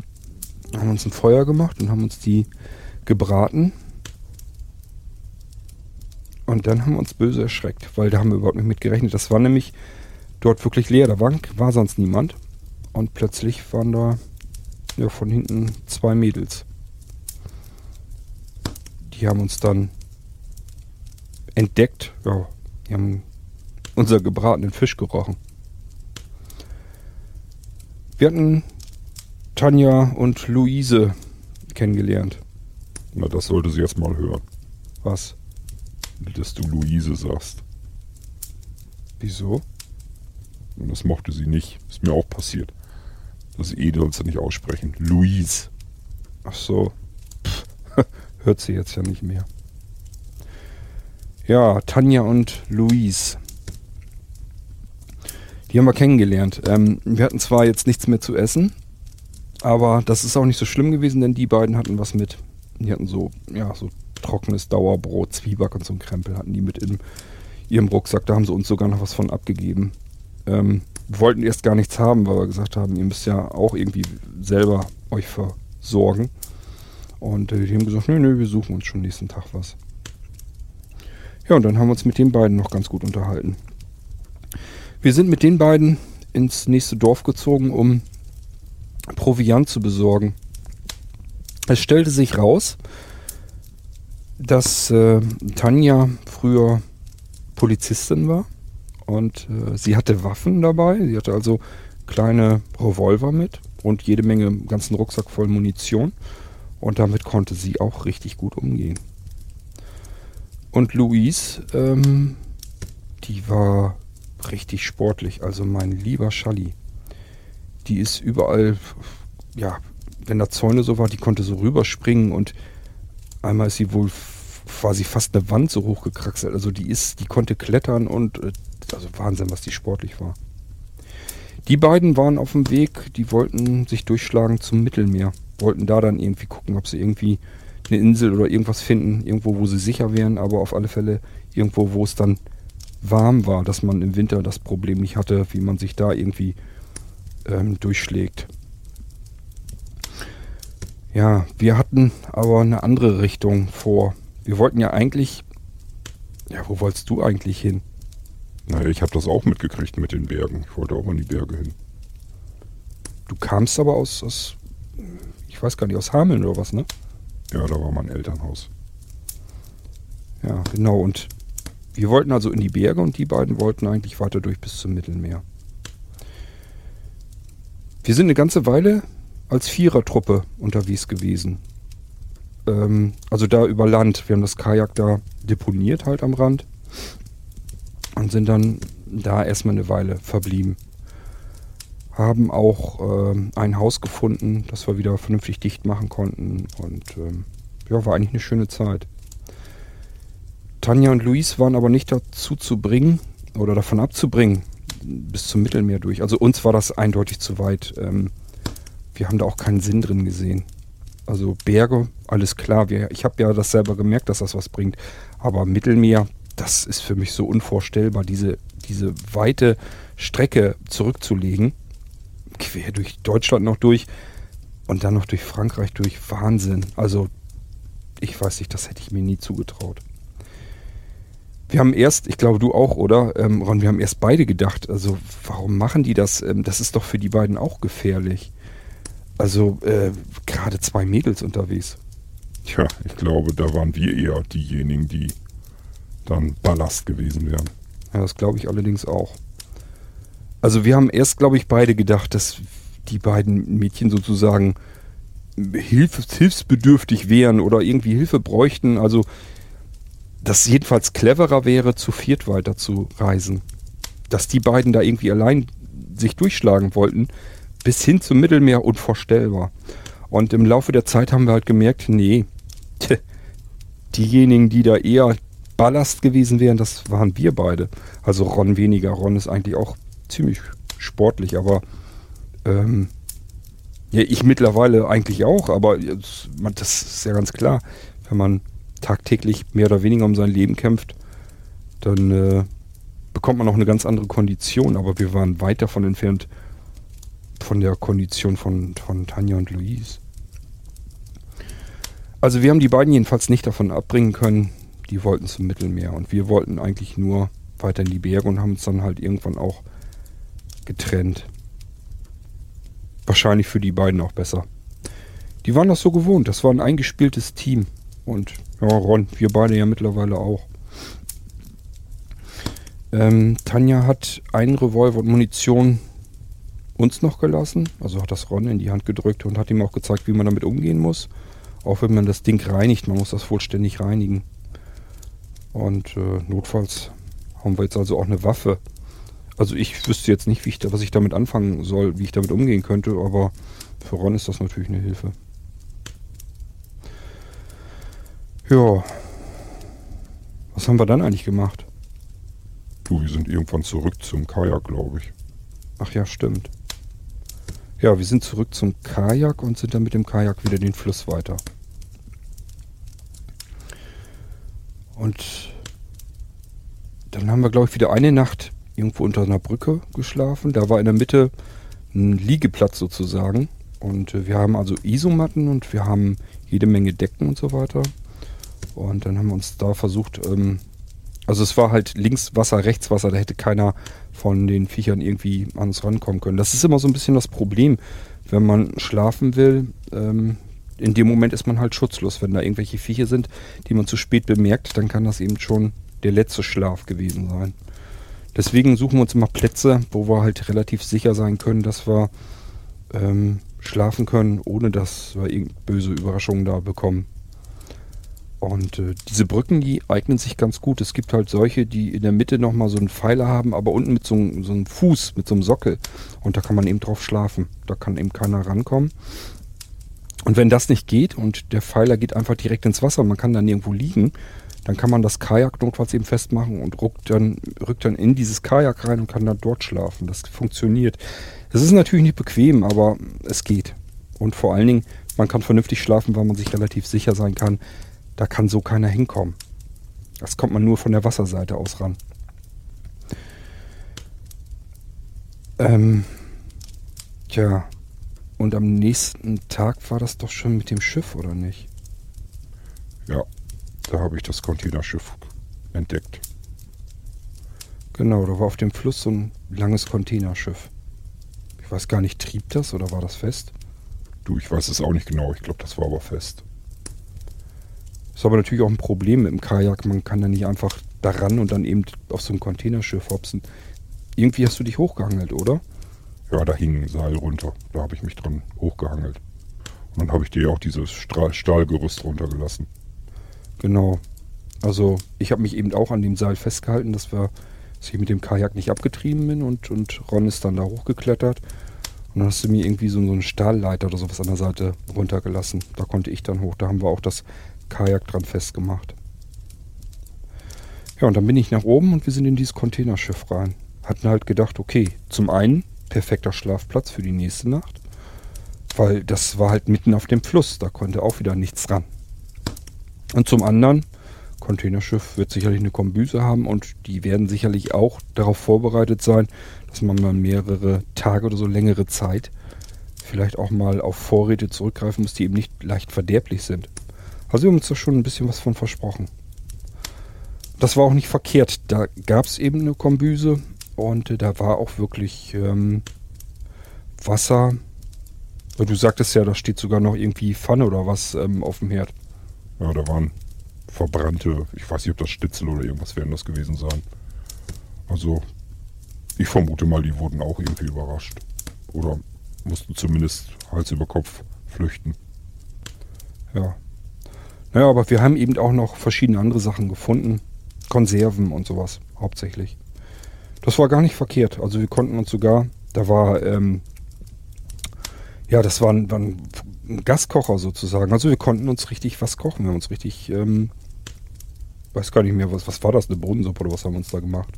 haben uns ein Feuer gemacht und haben uns die gebraten. Und dann haben wir uns böse erschreckt, weil da haben wir überhaupt nicht mit gerechnet. Das war nämlich dort wirklich leer. Da war, war sonst niemand. Und plötzlich waren da ja, von hinten zwei Mädels. Die haben uns dann entdeckt. Ja, die haben unser gebratenen Fisch gerochen. Wir hatten Tanja und Luise kennengelernt. Na, das sollte sie erst mal hören. Was? Dass du Luise sagst. Wieso? Und das mochte sie nicht. Ist mir auch passiert. Das E sollst du nicht aussprechen. Louise. Ach so. Hört sie jetzt ja nicht mehr. Ja, Tanja und Luise. Die haben wir kennengelernt. Ähm, wir hatten zwar jetzt nichts mehr zu essen, aber das ist auch nicht so schlimm gewesen, denn die beiden hatten was mit. Die hatten so, ja, so trockenes Dauerbrot, Zwieback und so ein Krempel hatten die mit in ihrem Rucksack. Da haben sie uns sogar noch was von abgegeben. Ähm, wir wollten erst gar nichts haben, weil wir gesagt haben, ihr müsst ja auch irgendwie selber euch versorgen. Und äh, die haben gesagt, nö, nö, wir suchen uns schon nächsten Tag was. Ja, und dann haben wir uns mit den beiden noch ganz gut unterhalten. Wir sind mit den beiden ins nächste Dorf gezogen, um Proviant zu besorgen. Es stellte sich raus, dass äh, Tanja früher Polizistin war und äh, sie hatte Waffen dabei. Sie hatte also kleine Revolver mit und jede Menge, ganzen Rucksack voll Munition. Und damit konnte sie auch richtig gut umgehen. Und Louise, ähm, die war richtig sportlich. Also mein lieber Schalli. Die ist überall, ja, wenn da Zäune so war, die konnte so rüberspringen und einmal ist sie wohl quasi fast eine Wand so hochgekraxelt. Also die ist, die konnte klettern und äh, also Wahnsinn, was die sportlich war. Die beiden waren auf dem Weg, die wollten sich durchschlagen zum Mittelmeer. Wollten da dann irgendwie gucken, ob sie irgendwie eine Insel oder irgendwas finden, irgendwo, wo sie sicher wären, aber auf alle Fälle irgendwo, wo es dann warm war, dass man im Winter das Problem nicht hatte, wie man sich da irgendwie ähm, durchschlägt. Ja, wir hatten aber eine andere Richtung vor. Wir wollten ja eigentlich. Ja, wo wolltest du eigentlich hin? Naja, ich habe das auch mitgekriegt mit den Bergen. Ich wollte auch in die Berge hin. Du kamst aber aus, aus ich weiß gar nicht, aus Hameln oder was, ne? Ja, da war mein Elternhaus. Ja, genau. Und wir wollten also in die Berge und die beiden wollten eigentlich weiter durch bis zum Mittelmeer. Wir sind eine ganze Weile als Vierertruppe unterwegs gewesen. Ähm, also da über Land. Wir haben das Kajak da deponiert halt am Rand und sind dann da erstmal eine Weile verblieben. Haben auch ähm, ein Haus gefunden, das wir wieder vernünftig dicht machen konnten und ähm, ja, war eigentlich eine schöne Zeit. Tanja und Luis waren aber nicht dazu zu bringen oder davon abzubringen, bis zum Mittelmeer durch. Also uns war das eindeutig zu weit. Ähm, wir haben da auch keinen Sinn drin gesehen. Also Berge, alles klar. Wir, ich habe ja das selber gemerkt, dass das was bringt. Aber Mittelmeer, das ist für mich so unvorstellbar, diese, diese weite Strecke zurückzulegen. Quer durch Deutschland noch durch und dann noch durch Frankreich durch. Wahnsinn. Also, ich weiß nicht, das hätte ich mir nie zugetraut. Wir haben erst, ich glaube du auch, oder? Ähm, Ron, wir haben erst beide gedacht, also warum machen die das? Ähm, das ist doch für die beiden auch gefährlich. Also äh, gerade zwei Mädels unterwegs. Tja, ich glaube, da waren wir eher diejenigen, die dann Ballast gewesen wären. Ja, das glaube ich allerdings auch. Also wir haben erst, glaube ich, beide gedacht, dass die beiden Mädchen sozusagen hilf hilfsbedürftig wären oder irgendwie Hilfe bräuchten. Also dass jedenfalls cleverer wäre, zu viert weiter zu reisen. Dass die beiden da irgendwie allein sich durchschlagen wollten, bis hin zum Mittelmeer unvorstellbar. Und im Laufe der Zeit haben wir halt gemerkt, nee, diejenigen, die da eher Ballast gewesen wären, das waren wir beide. Also Ron weniger. Ron ist eigentlich auch ziemlich sportlich, aber ähm, ja, ich mittlerweile eigentlich auch, aber das ist ja ganz klar, wenn man tagtäglich mehr oder weniger um sein Leben kämpft, dann äh, bekommt man auch eine ganz andere Kondition, aber wir waren weit davon entfernt von der Kondition von, von Tanja und Louise. Also wir haben die beiden jedenfalls nicht davon abbringen können, Die wollten zum Mittelmeer und wir wollten eigentlich nur weiter in die Berge und haben uns dann halt irgendwann auch getrennt. Wahrscheinlich für die beiden auch besser. Die waren das so gewohnt. Das war ein eingespieltes Team. Und ja, Ron, wir beide ja mittlerweile auch. Ähm, Tanja hat einen Revolver und Munition uns noch gelassen. Also hat das Ron in die Hand gedrückt und hat ihm auch gezeigt, wie man damit umgehen muss. Auch wenn man das Ding reinigt, man muss das vollständig reinigen. Und äh, notfalls haben wir jetzt also auch eine Waffe. Also ich wüsste jetzt nicht, ich da, was ich damit anfangen soll, wie ich damit umgehen könnte, aber für Ron ist das natürlich eine Hilfe. Ja. Was haben wir dann eigentlich gemacht? Du, wir sind irgendwann zurück zum Kajak, glaube ich. Ach ja, stimmt. Ja, wir sind zurück zum Kajak und sind dann mit dem Kajak wieder den Fluss weiter. Und dann haben wir, glaube ich, wieder eine Nacht irgendwo unter einer Brücke geschlafen. Da war in der Mitte ein Liegeplatz sozusagen. Und äh, wir haben also Isomatten und wir haben jede Menge Decken und so weiter. Und dann haben wir uns da versucht, ähm, also es war halt links Wasser, rechts Wasser, da hätte keiner von den Viechern irgendwie an uns rankommen können. Das ist immer so ein bisschen das Problem, wenn man schlafen will. Ähm, in dem Moment ist man halt schutzlos. Wenn da irgendwelche Viecher sind, die man zu spät bemerkt, dann kann das eben schon der letzte Schlaf gewesen sein. Deswegen suchen wir uns immer Plätze, wo wir halt relativ sicher sein können, dass wir ähm, schlafen können, ohne dass wir böse Überraschungen da bekommen. Und äh, diese Brücken, die eignen sich ganz gut. Es gibt halt solche, die in der Mitte nochmal so einen Pfeiler haben, aber unten mit so, so einem Fuß, mit so einem Sockel. Und da kann man eben drauf schlafen. Da kann eben keiner rankommen. Und wenn das nicht geht und der Pfeiler geht einfach direkt ins Wasser, man kann dann nirgendwo liegen, dann kann man das Kajak notfalls eben festmachen und rückt dann, rückt dann in dieses Kajak rein und kann dann dort schlafen. Das funktioniert. Es ist natürlich nicht bequem, aber es geht. Und vor allen Dingen, man kann vernünftig schlafen, weil man sich relativ sicher sein kann, da kann so keiner hinkommen. Das kommt man nur von der Wasserseite aus ran. Ähm, tja, und am nächsten Tag war das doch schon mit dem Schiff, oder nicht? Ja, da habe ich das Containerschiff entdeckt. Genau, da war auf dem Fluss so ein langes Containerschiff. Ich weiß gar nicht, trieb das oder war das fest? Du, ich weiß es auch nicht genau. Ich glaube, das war aber fest. Ist aber natürlich auch ein Problem mit dem Kajak. Man kann da nicht einfach daran und dann eben auf so ein Containerschiff hopsen. Irgendwie hast du dich hochgehangelt, oder? Ja, da hing ein Seil runter. Da habe ich mich dran hochgehangelt. Und dann habe ich dir auch dieses Stahl Stahlgerüst runtergelassen. Genau. Also ich habe mich eben auch an dem Seil festgehalten, dass, wir, dass ich mit dem Kajak nicht abgetrieben bin und, und Ron ist dann da hochgeklettert. Und dann hast du mir irgendwie so, so einen Stahlleiter oder sowas an der Seite runtergelassen. Da konnte ich dann hoch. Da haben wir auch das Kajak dran festgemacht. Ja, und dann bin ich nach oben und wir sind in dieses Containerschiff rein. Hatten halt gedacht, okay, zum einen perfekter Schlafplatz für die nächste Nacht, weil das war halt mitten auf dem Fluss, da konnte auch wieder nichts ran. Und zum anderen, Containerschiff wird sicherlich eine Kombüse haben und die werden sicherlich auch darauf vorbereitet sein, dass man mal mehrere Tage oder so längere Zeit vielleicht auch mal auf Vorräte zurückgreifen muss, die eben nicht leicht verderblich sind. Also wir haben uns da schon ein bisschen was von versprochen. Das war auch nicht verkehrt. Da gab es eben eine Kombüse und äh, da war auch wirklich ähm, Wasser. Du sagtest ja, da steht sogar noch irgendwie Pfanne oder was ähm, auf dem Herd. Ja, da waren verbrannte, ich weiß nicht, ob das Stitzel oder irgendwas werden das gewesen sein. Also, ich vermute mal, die wurden auch irgendwie überrascht. Oder mussten zumindest Hals über Kopf flüchten. Ja. Naja, aber wir haben eben auch noch verschiedene andere Sachen gefunden. Konserven und sowas, hauptsächlich. Das war gar nicht verkehrt. Also wir konnten uns sogar, da war, ähm, ja, das war ein, war ein, Gaskocher sozusagen. Also wir konnten uns richtig was kochen. Wir haben uns richtig, ähm, weiß gar nicht mehr, was, was war das, eine Bohnensuppe oder was haben wir uns da gemacht?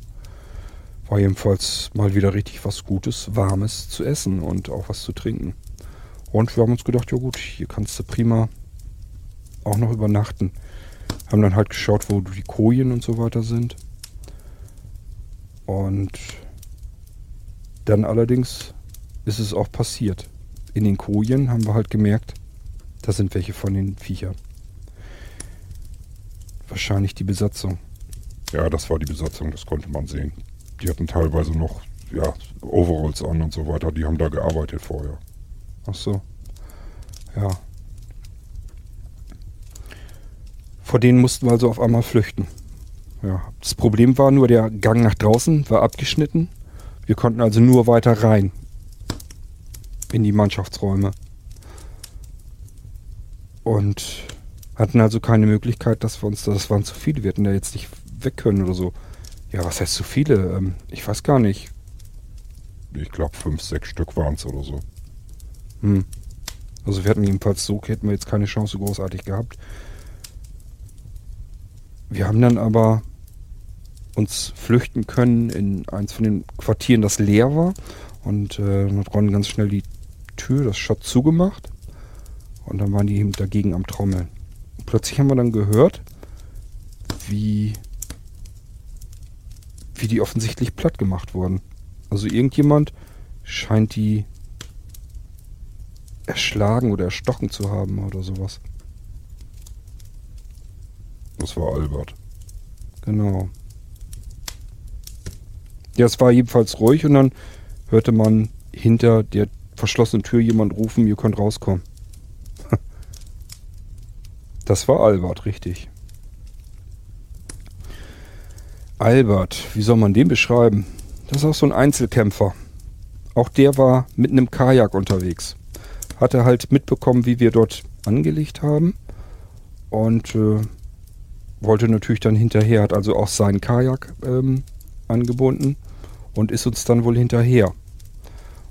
War jedenfalls mal wieder richtig was Gutes, Warmes zu essen und auch was zu trinken. Und wir haben uns gedacht, ja gut, hier kannst du prima auch noch übernachten. Haben dann halt geschaut, wo die Kojen und so weiter sind. Und dann allerdings ist es auch passiert. In den Kojen haben wir halt gemerkt, da sind welche von den Viechern. wahrscheinlich die Besatzung. Ja, das war die Besatzung, das konnte man sehen. Die hatten teilweise noch ja, Overalls an und so weiter. Die haben da gearbeitet vorher. Ach so. Ja. Vor denen mussten wir also auf einmal flüchten. Ja. Das Problem war nur, der Gang nach draußen war abgeschnitten. Wir konnten also nur weiter rein. In die Mannschaftsräume. Und hatten also keine Möglichkeit, dass wir uns, das waren zu viele, wir hätten da jetzt nicht weg können oder so. Ja, was heißt zu viele? Ähm, ich weiß gar nicht. Ich glaube, fünf, sechs Stück waren es oder so. Hm. Also wir hatten jedenfalls so, hätten wir jetzt keine Chance großartig gehabt. Wir haben dann aber uns flüchten können in eins von den Quartieren, das leer war. Und äh, hat Ron ganz schnell die Tür, das Schott zugemacht. Und dann waren die eben dagegen am Trommeln. Und plötzlich haben wir dann gehört, wie, wie die offensichtlich platt gemacht wurden. Also irgendjemand scheint die erschlagen oder erstochen zu haben oder sowas. Das war Albert. Genau. Ja, es war jedenfalls ruhig und dann hörte man hinter der verschlossenen Tür jemand rufen, ihr könnt rauskommen. Das war Albert, richtig. Albert, wie soll man den beschreiben? Das ist auch so ein Einzelkämpfer. Auch der war mit einem Kajak unterwegs. Hatte halt mitbekommen, wie wir dort angelegt haben. Und äh, wollte natürlich dann hinterher, hat also auch seinen Kajak ähm, angebunden und ist uns dann wohl hinterher.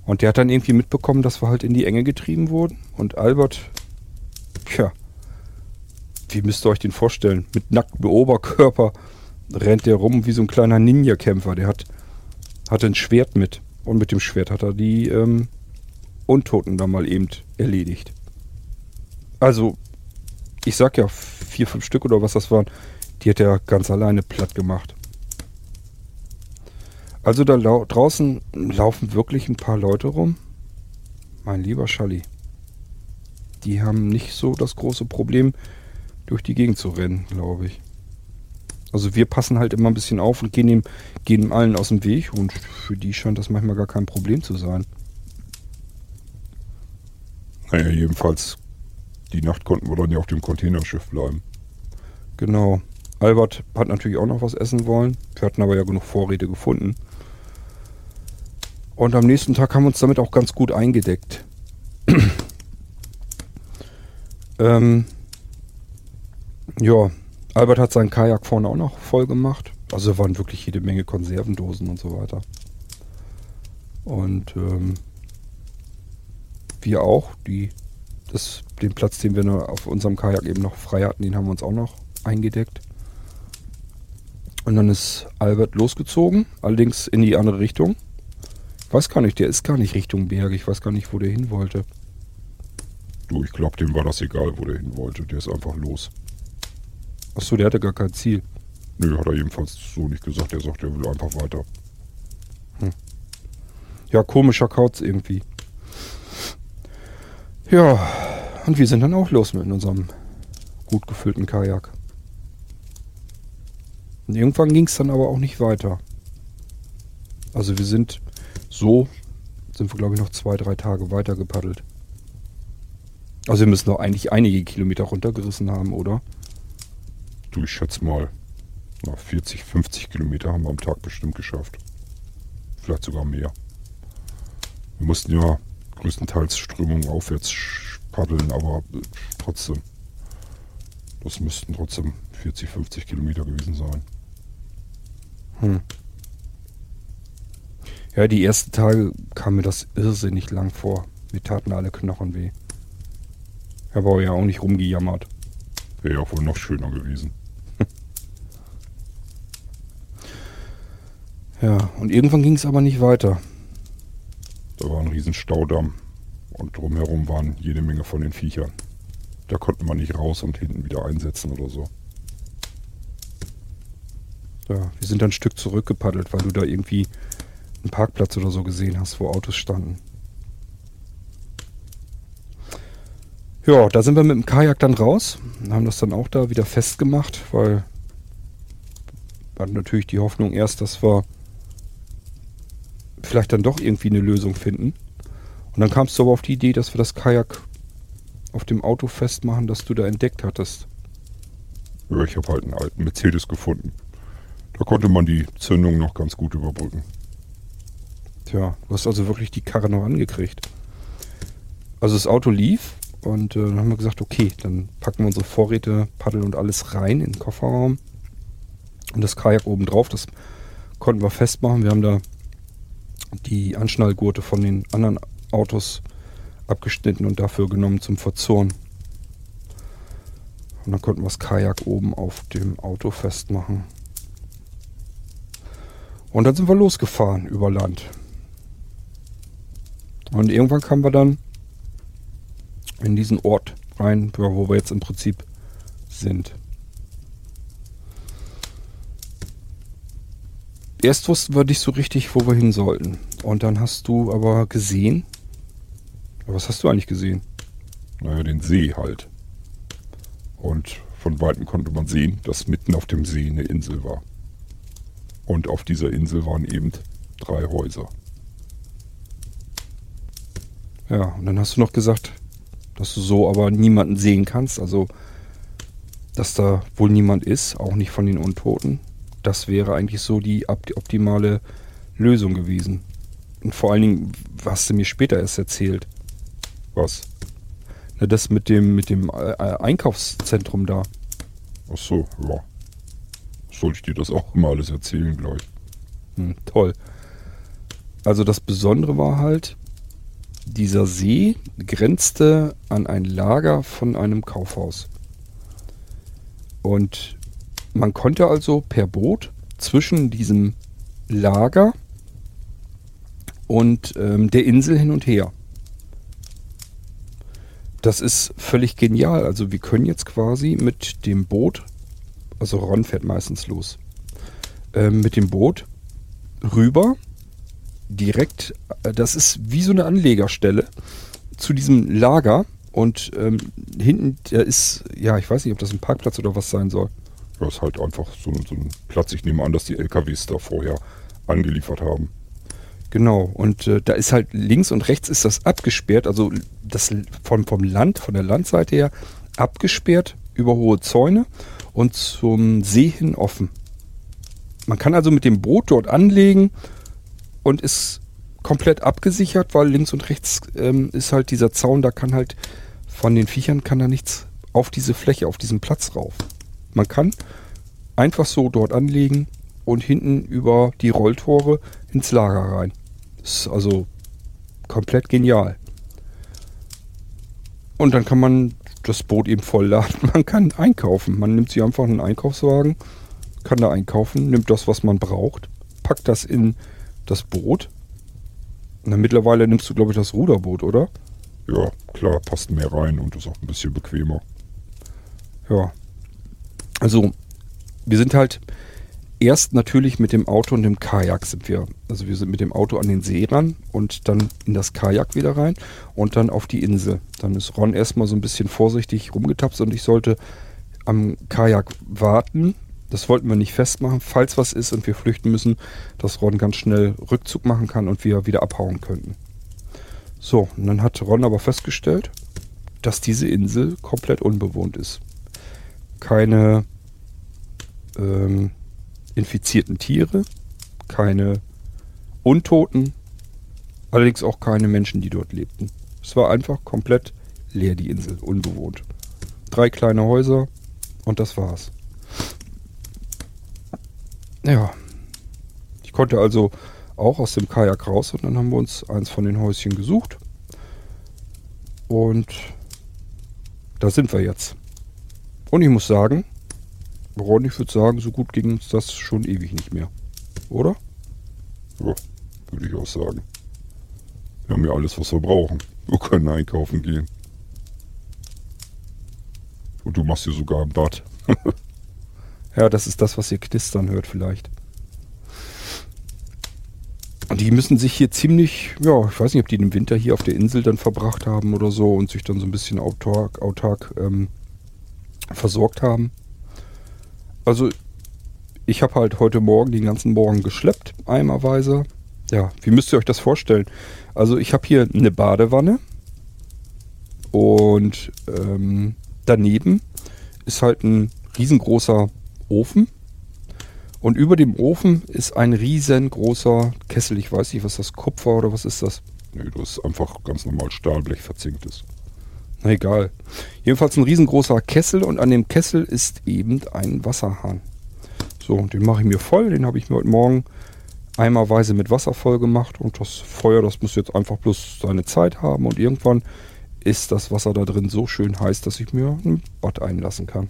Und der hat dann irgendwie mitbekommen, dass wir halt in die Enge getrieben wurden. Und Albert, tja, wie müsst ihr euch den vorstellen? Mit nacktem Oberkörper rennt der rum wie so ein kleiner Ninja-Kämpfer. Der hat, hatte ein Schwert mit. Und mit dem Schwert hat er die ähm, Untoten da mal eben erledigt. Also, ich sag ja, vier, fünf Stück oder was das waren, die hat er ganz alleine platt gemacht. Also da lau draußen laufen wirklich ein paar Leute rum. Mein lieber Schalli. Die haben nicht so das große Problem, durch die Gegend zu rennen, glaube ich. Also wir passen halt immer ein bisschen auf und gehen ihm, gehen allen aus dem Weg und für die scheint das manchmal gar kein Problem zu sein. Naja, jedenfalls, die Nacht konnten wir dann ja auf dem Containerschiff bleiben. Genau. Albert hat natürlich auch noch was essen wollen. Wir hatten aber ja genug Vorräte gefunden. Und am nächsten Tag haben wir uns damit auch ganz gut eingedeckt. ähm, ja, Albert hat seinen Kajak vorne auch noch voll gemacht. Also waren wirklich jede Menge Konservendosen und so weiter. Und ähm, wir auch. Die, das, den Platz, den wir auf unserem Kajak eben noch frei hatten, den haben wir uns auch noch eingedeckt. Und dann ist Albert losgezogen, allerdings in die andere Richtung. Weiß gar nicht, der ist gar nicht Richtung Berge. Ich weiß gar nicht, wo der hin wollte. Du, ich glaube, dem war das egal, wo der hin wollte. Der ist einfach los. Achso, der hatte gar kein Ziel. Nö, hat er jedenfalls so nicht gesagt. Er sagt, er will einfach weiter. Hm. Ja, komischer Kauz irgendwie. Ja, und wir sind dann auch los mit unserem gut gefüllten Kajak. Und irgendwann ging es dann aber auch nicht weiter. Also wir sind so, sind wir glaube ich noch zwei, drei Tage weiter gepaddelt. Also wir müssen noch eigentlich einige Kilometer runtergerissen haben, oder? Du, ich schätze mal, na, 40, 50 Kilometer haben wir am Tag bestimmt geschafft. Vielleicht sogar mehr. Wir mussten ja größtenteils Strömung aufwärts paddeln, aber äh, trotzdem. Das müssten trotzdem 40, 50 Kilometer gewesen sein. Hm. Ja, die ersten Tage kam mir das irrsinnig lang vor. Mir taten alle Knochen weh. Ich habe aber ja auch nicht rumgejammert. Wäre ja wohl noch schöner gewesen. ja, und irgendwann ging es aber nicht weiter. Da war ein riesen Staudamm und drumherum waren jede Menge von den Viechern. Da konnte man nicht raus und hinten wieder einsetzen oder so. Ja, wir sind dann ein Stück zurückgepaddelt, weil du da irgendwie einen Parkplatz oder so gesehen hast, wo Autos standen. Ja, da sind wir mit dem Kajak dann raus haben das dann auch da wieder festgemacht, weil hatten natürlich die Hoffnung erst, dass wir vielleicht dann doch irgendwie eine Lösung finden. Und dann kamst du aber auf die Idee, dass wir das Kajak auf dem Auto festmachen, das du da entdeckt hattest. Ja, ich habe halt einen alten Mercedes gefunden. Da konnte man die Zündung noch ganz gut überbrücken. Tja, du hast also wirklich die Karre noch angekriegt. Also das Auto lief und äh, dann haben wir gesagt, okay, dann packen wir unsere Vorräte, Paddel und alles rein in den Kofferraum. Und das Kajak oben drauf, das konnten wir festmachen. Wir haben da die Anschnallgurte von den anderen Autos abgeschnitten und dafür genommen zum Verzurren. Und dann konnten wir das Kajak oben auf dem Auto festmachen. Und dann sind wir losgefahren über Land. Und irgendwann kamen wir dann in diesen Ort rein, wo wir jetzt im Prinzip sind. Erst wussten wir nicht so richtig, wo wir hin sollten. Und dann hast du aber gesehen. Was hast du eigentlich gesehen? Naja, den See halt. Und von weitem konnte man sehen, dass mitten auf dem See eine Insel war. Und auf dieser Insel waren eben drei Häuser. Ja, und dann hast du noch gesagt, dass du so aber niemanden sehen kannst. Also, dass da wohl niemand ist, auch nicht von den Untoten. Das wäre eigentlich so die optimale Lösung gewesen. Und vor allen Dingen, was du mir später erst erzählt. Was? Na, das mit dem, mit dem äh, Einkaufszentrum da. Ach so, ja. Soll ich dir das auch mal alles erzählen gleich? Hm, toll. Also das Besondere war halt, dieser See grenzte an ein Lager von einem Kaufhaus. Und man konnte also per Boot zwischen diesem Lager und ähm, der Insel hin und her. Das ist völlig genial. Also wir können jetzt quasi mit dem Boot, also Ron fährt meistens los, ähm, mit dem Boot rüber direkt, äh, das ist wie so eine Anlegerstelle zu diesem Lager und ähm, hinten, der ist, ja, ich weiß nicht, ob das ein Parkplatz oder was sein soll. Das ist halt einfach so, so ein Platz. Ich nehme an, dass die LKWs da vorher angeliefert haben. Genau, und äh, da ist halt links und rechts ist das abgesperrt, also das vom, vom Land, von der Landseite her abgesperrt über hohe Zäune und zum See hin offen. Man kann also mit dem Boot dort anlegen und ist komplett abgesichert, weil links und rechts ähm, ist halt dieser Zaun, da kann halt von den Viechern kann da nichts auf diese Fläche, auf diesen Platz rauf. Man kann einfach so dort anlegen und hinten über die Rolltore ins Lager rein. Ist also komplett genial. Und dann kann man das Boot eben voll laden. Man kann einkaufen. Man nimmt sich einfach einen Einkaufswagen, kann da einkaufen, nimmt das, was man braucht, packt das in das Boot. Na, mittlerweile nimmst du, glaube ich, das Ruderboot, oder? Ja, klar, passt mehr rein und ist auch ein bisschen bequemer. Ja. Also, wir sind halt erst natürlich mit dem Auto und dem Kajak sind wir. Also wir sind mit dem Auto an den See ran und dann in das Kajak wieder rein und dann auf die Insel. Dann ist Ron erstmal so ein bisschen vorsichtig rumgetapst und ich sollte am Kajak warten, das wollten wir nicht festmachen, falls was ist und wir flüchten müssen, dass Ron ganz schnell Rückzug machen kann und wir wieder abhauen könnten. So, und dann hat Ron aber festgestellt, dass diese Insel komplett unbewohnt ist. Keine ähm, infizierten Tiere, keine Untoten, allerdings auch keine Menschen, die dort lebten. Es war einfach komplett leer, die Insel, unbewohnt. Drei kleine Häuser und das war's. Ja. Ich konnte also auch aus dem Kajak raus und dann haben wir uns eins von den Häuschen gesucht. Und da sind wir jetzt. Und ich muss sagen, Ron, ich würde sagen, so gut ging uns das schon ewig nicht mehr. Oder? Ja, würde ich auch sagen. Wir haben ja alles, was wir brauchen. Wir können einkaufen gehen. Und du machst hier sogar ein Bad. Ja, das ist das, was ihr knistern hört vielleicht. Und die müssen sich hier ziemlich, ja, ich weiß nicht, ob die den Winter hier auf der Insel dann verbracht haben oder so und sich dann so ein bisschen autark, autark ähm, versorgt haben. Also ich habe halt heute Morgen den ganzen Morgen geschleppt, eimerweise. Ja, wie müsst ihr euch das vorstellen? Also ich habe hier eine Badewanne und ähm, daneben ist halt ein riesengroßer Ofen und über dem Ofen ist ein riesengroßer Kessel. Ich weiß nicht, was das Kupfer oder was ist das? Nee, das ist einfach ganz normal Stahlblech verzinktes. Na egal. Jedenfalls ein riesengroßer Kessel und an dem Kessel ist eben ein Wasserhahn. So, den mache ich mir voll. Den habe ich mir heute Morgen eimerweise mit Wasser voll gemacht. Und das Feuer, das muss jetzt einfach bloß seine Zeit haben. Und irgendwann ist das Wasser da drin so schön heiß, dass ich mir ein Bad einlassen kann.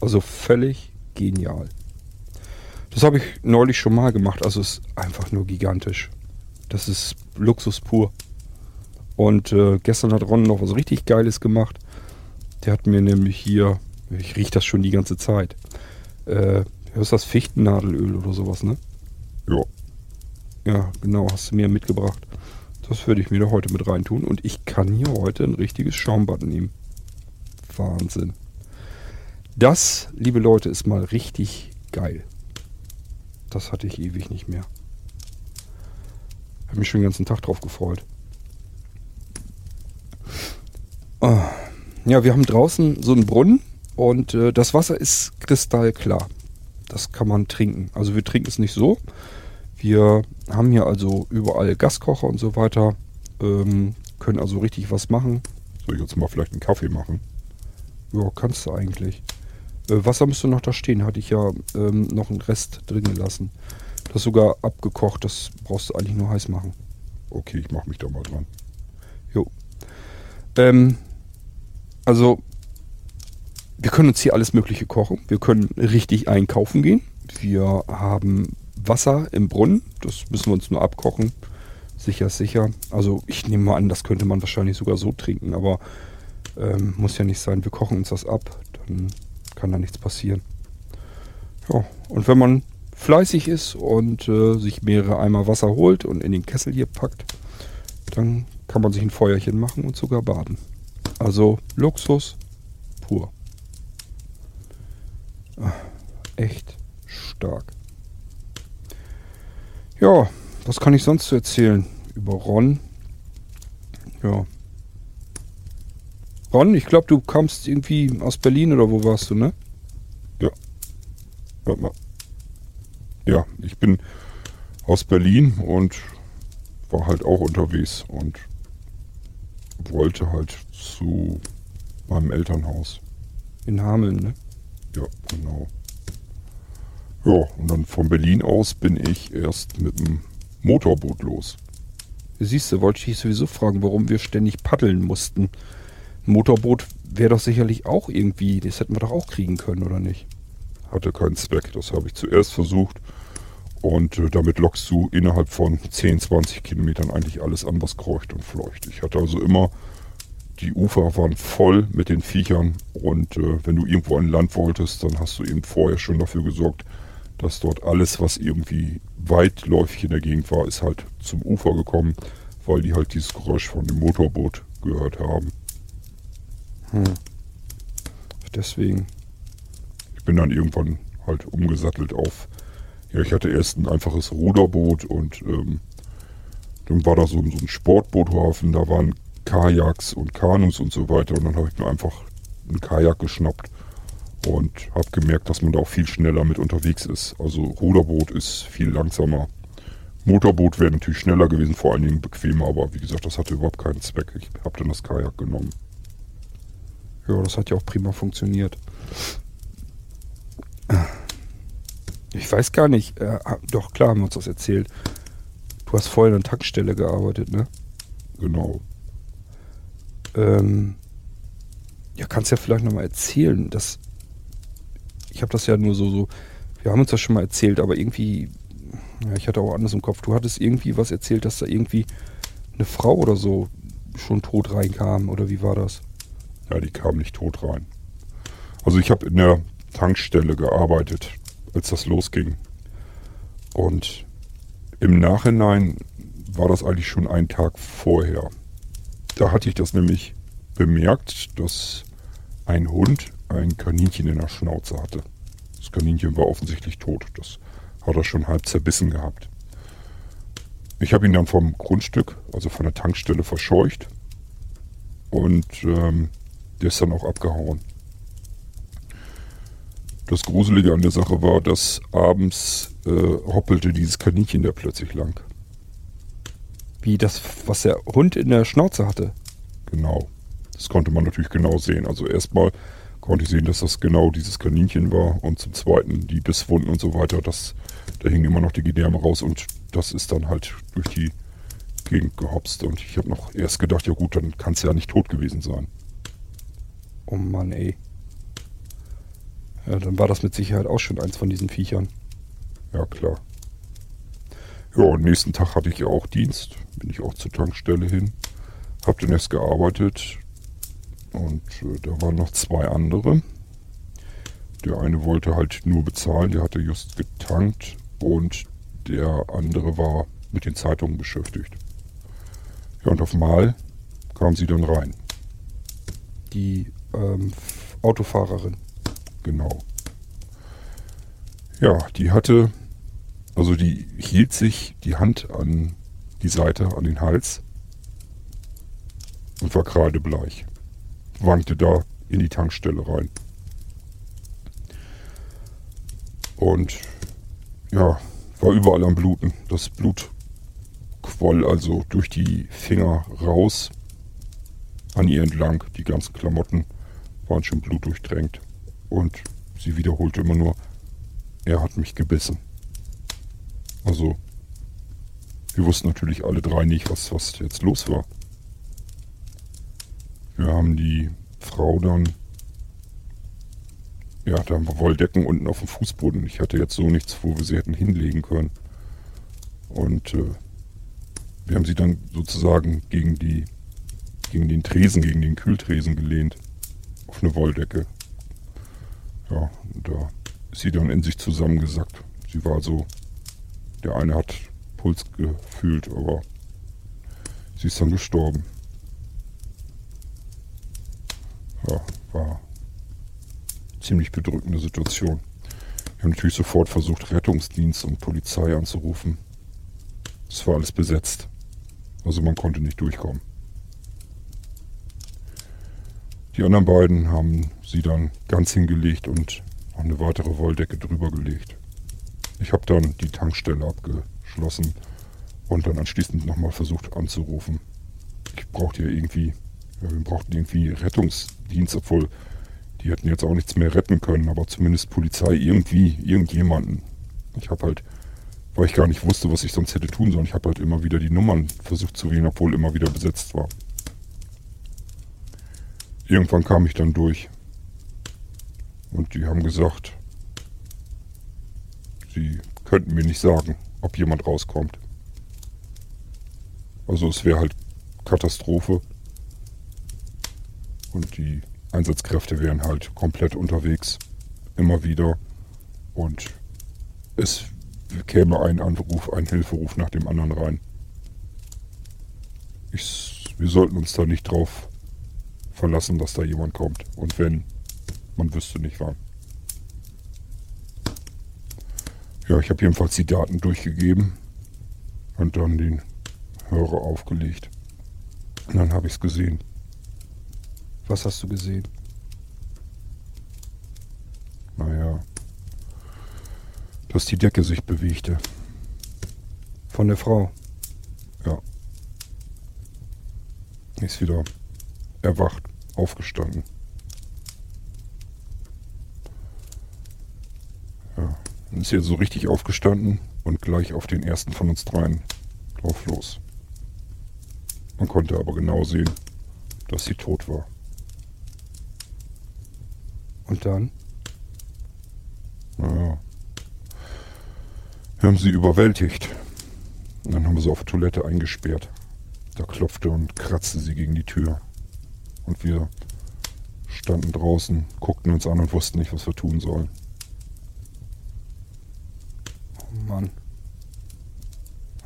Also völlig genial. Das habe ich neulich schon mal gemacht. Also es ist einfach nur gigantisch. Das ist Luxus pur. Und äh, gestern hat Ron noch was richtig Geiles gemacht. Der hat mir nämlich hier, ich rieche das schon die ganze Zeit, äh, was ist das? Fichtennadelöl oder sowas, ne? Ja. Ja, genau, hast du mir mitgebracht. Das würde ich mir da heute mit reintun und ich kann hier heute ein richtiges Schaumbad nehmen. Wahnsinn. Das, liebe Leute, ist mal richtig geil. Das hatte ich ewig nicht mehr. Habe mich schon den ganzen Tag drauf gefreut. Oh. Ja, wir haben draußen so einen Brunnen und äh, das Wasser ist kristallklar. Das kann man trinken. Also wir trinken es nicht so. Wir haben hier also überall Gaskocher und so weiter. Ähm, können also richtig was machen. Soll ich jetzt mal vielleicht einen Kaffee machen? Ja, kannst du eigentlich. Äh, Wasser müsste noch da stehen. Hatte ich ja ähm, noch einen Rest drin gelassen. Das ist sogar abgekocht. Das brauchst du eigentlich nur heiß machen. Okay, ich mache mich da mal dran. Jo. Ähm, also wir können uns hier alles Mögliche kochen. Wir können richtig einkaufen gehen. Wir haben Wasser im Brunnen. Das müssen wir uns nur abkochen. Sicher sicher. Also ich nehme mal an, das könnte man wahrscheinlich sogar so trinken. Aber ähm, muss ja nicht sein. Wir kochen uns das ab. Dann kann da nichts passieren. Ja, und wenn man fleißig ist und äh, sich mehrere Eimer Wasser holt und in den Kessel hier packt, dann kann man sich ein Feuerchen machen und sogar baden. Also Luxus pur. Echt stark. Ja, was kann ich sonst erzählen über Ron? Ja. Ron, ich glaube, du kamst irgendwie aus Berlin oder wo warst du, ne? Ja. Warte mal. Ja, ich bin aus Berlin und war halt auch unterwegs und wollte halt zu meinem Elternhaus. In Hameln, ne? Ja, genau. Ja, und dann von Berlin aus bin ich erst mit dem Motorboot los. Siehst du, wollte ich dich sowieso fragen, warum wir ständig paddeln mussten. Motorboot wäre doch sicherlich auch irgendwie, das hätten wir doch auch kriegen können, oder nicht? Hatte keinen Zweck, das habe ich zuerst versucht. Und äh, damit lockst du innerhalb von 10, 20 Kilometern eigentlich alles an, was kreucht und fleucht. Ich hatte also immer die Ufer waren voll mit den Viechern und äh, wenn du irgendwo an Land wolltest, dann hast du eben vorher schon dafür gesorgt, dass dort alles, was irgendwie weitläufig in der Gegend war, ist halt zum Ufer gekommen, weil die halt dieses Geräusch von dem Motorboot gehört haben. Hm. Deswegen. Ich bin dann irgendwann halt umgesattelt auf, ja, ich hatte erst ein einfaches Ruderboot und ähm, dann war da so, so ein Sportboothafen, da waren Kajaks und Kanus und so weiter. Und dann habe ich mir einfach einen Kajak geschnappt und habe gemerkt, dass man da auch viel schneller mit unterwegs ist. Also Ruderboot ist viel langsamer. Motorboot wäre natürlich schneller gewesen, vor allen Dingen bequemer, aber wie gesagt, das hatte überhaupt keinen Zweck. Ich habe dann das Kajak genommen. Ja, das hat ja auch prima funktioniert. Ich weiß gar nicht, äh, doch klar haben wir uns das erzählt. Du hast vorher an der Tankstelle gearbeitet, ne? Genau. Ähm, ja, kannst ja vielleicht nochmal erzählen, dass ich habe das ja nur so, so, wir haben uns das schon mal erzählt, aber irgendwie, ja, ich hatte auch anders im Kopf. Du hattest irgendwie was erzählt, dass da irgendwie eine Frau oder so schon tot reinkam, oder wie war das? Ja, die kam nicht tot rein. Also ich habe in der Tankstelle gearbeitet, als das losging. Und im Nachhinein war das eigentlich schon einen Tag vorher. Da hatte ich das nämlich bemerkt, dass ein Hund ein Kaninchen in der Schnauze hatte. Das Kaninchen war offensichtlich tot. Das hat er schon halb zerbissen gehabt. Ich habe ihn dann vom Grundstück, also von der Tankstelle, verscheucht. Und ähm, der ist dann auch abgehauen. Das Gruselige an der Sache war, dass abends äh, hoppelte dieses Kaninchen da plötzlich lang. Wie das, was der Hund in der Schnauze hatte. Genau. Das konnte man natürlich genau sehen. Also erstmal konnte ich sehen, dass das genau dieses Kaninchen war und zum Zweiten die Bisswunden und so weiter. Das, da hingen immer noch die Gedärme raus und das ist dann halt durch die Gegend gehopst. Und ich habe noch erst gedacht, ja gut, dann kann es ja nicht tot gewesen sein. Oh Mann, ey. Ja, dann war das mit Sicherheit auch schon eins von diesen Viechern. Ja, klar. Ja, und nächsten Tag hatte ich ja auch Dienst. Bin ich auch zur Tankstelle hin. Hab den erst gearbeitet. Und äh, da waren noch zwei andere. Der eine wollte halt nur bezahlen, der hatte just getankt. Und der andere war mit den Zeitungen beschäftigt. Ja, und auf Mal kam sie dann rein. Die ähm, Autofahrerin. Genau. Ja, die hatte, also die hielt sich die Hand an die Seite, an den Hals und war kreidebleich. Wankte da in die Tankstelle rein. Und ja, war überall am Bluten. Das Blut quoll also durch die Finger raus an ihr entlang. Die ganzen Klamotten waren schon blutdurchtränkt. Und sie wiederholte immer nur, er hat mich gebissen. Also, wir wussten natürlich alle drei nicht, was, was jetzt los war. Wir haben die Frau dann, ja, da haben wir Wolldecken unten auf dem Fußboden. Ich hatte jetzt so nichts, wo wir sie hätten hinlegen können. Und äh, wir haben sie dann sozusagen gegen die, gegen den Tresen, gegen den Kühltresen gelehnt. Auf eine Wolldecke. Ja, da ist sie dann in sich zusammengesackt. Sie war so, der eine hat Puls gefühlt, aber sie ist dann gestorben. Ja, war ziemlich bedrückende Situation. Wir haben natürlich sofort versucht, Rettungsdienst und Polizei anzurufen. Es war alles besetzt. Also man konnte nicht durchkommen. Die anderen beiden haben sie dann ganz hingelegt und noch eine weitere Wolldecke drüber gelegt. Ich habe dann die Tankstelle abgeschlossen und dann anschließend nochmal versucht anzurufen. Ich brauchte ja irgendwie, ja, wir brauchten irgendwie Rettungsdienst, obwohl die hätten jetzt auch nichts mehr retten können, aber zumindest Polizei, irgendwie, irgendjemanden. Ich habe halt, weil ich gar nicht wusste, was ich sonst hätte tun sollen, ich habe halt immer wieder die Nummern versucht zu wählen, obwohl immer wieder besetzt war. Irgendwann kam ich dann durch. Und die haben gesagt, sie könnten mir nicht sagen, ob jemand rauskommt. Also es wäre halt Katastrophe. Und die Einsatzkräfte wären halt komplett unterwegs. Immer wieder. Und es käme ein Anruf, ein Hilferuf nach dem anderen rein. Ich, wir sollten uns da nicht drauf verlassen, dass da jemand kommt. Und wenn, man wüsste nicht wann. Ja, ich habe jedenfalls die Daten durchgegeben und dann den Hörer aufgelegt. Und dann habe ich es gesehen. Was hast du gesehen? Naja, dass die Decke sich bewegte. Von der Frau? Ja. Ist wieder erwacht aufgestanden. Ja, dann ist er so richtig aufgestanden und gleich auf den ersten von uns dreien drauf los. Man konnte aber genau sehen, dass sie tot war. Und dann? Naja. Wir haben sie überwältigt. Und dann haben wir sie auf die Toilette eingesperrt. Da klopfte und kratzte sie gegen die Tür. Und wir standen draußen, guckten uns an und wussten nicht, was wir tun sollen. Oh Mann.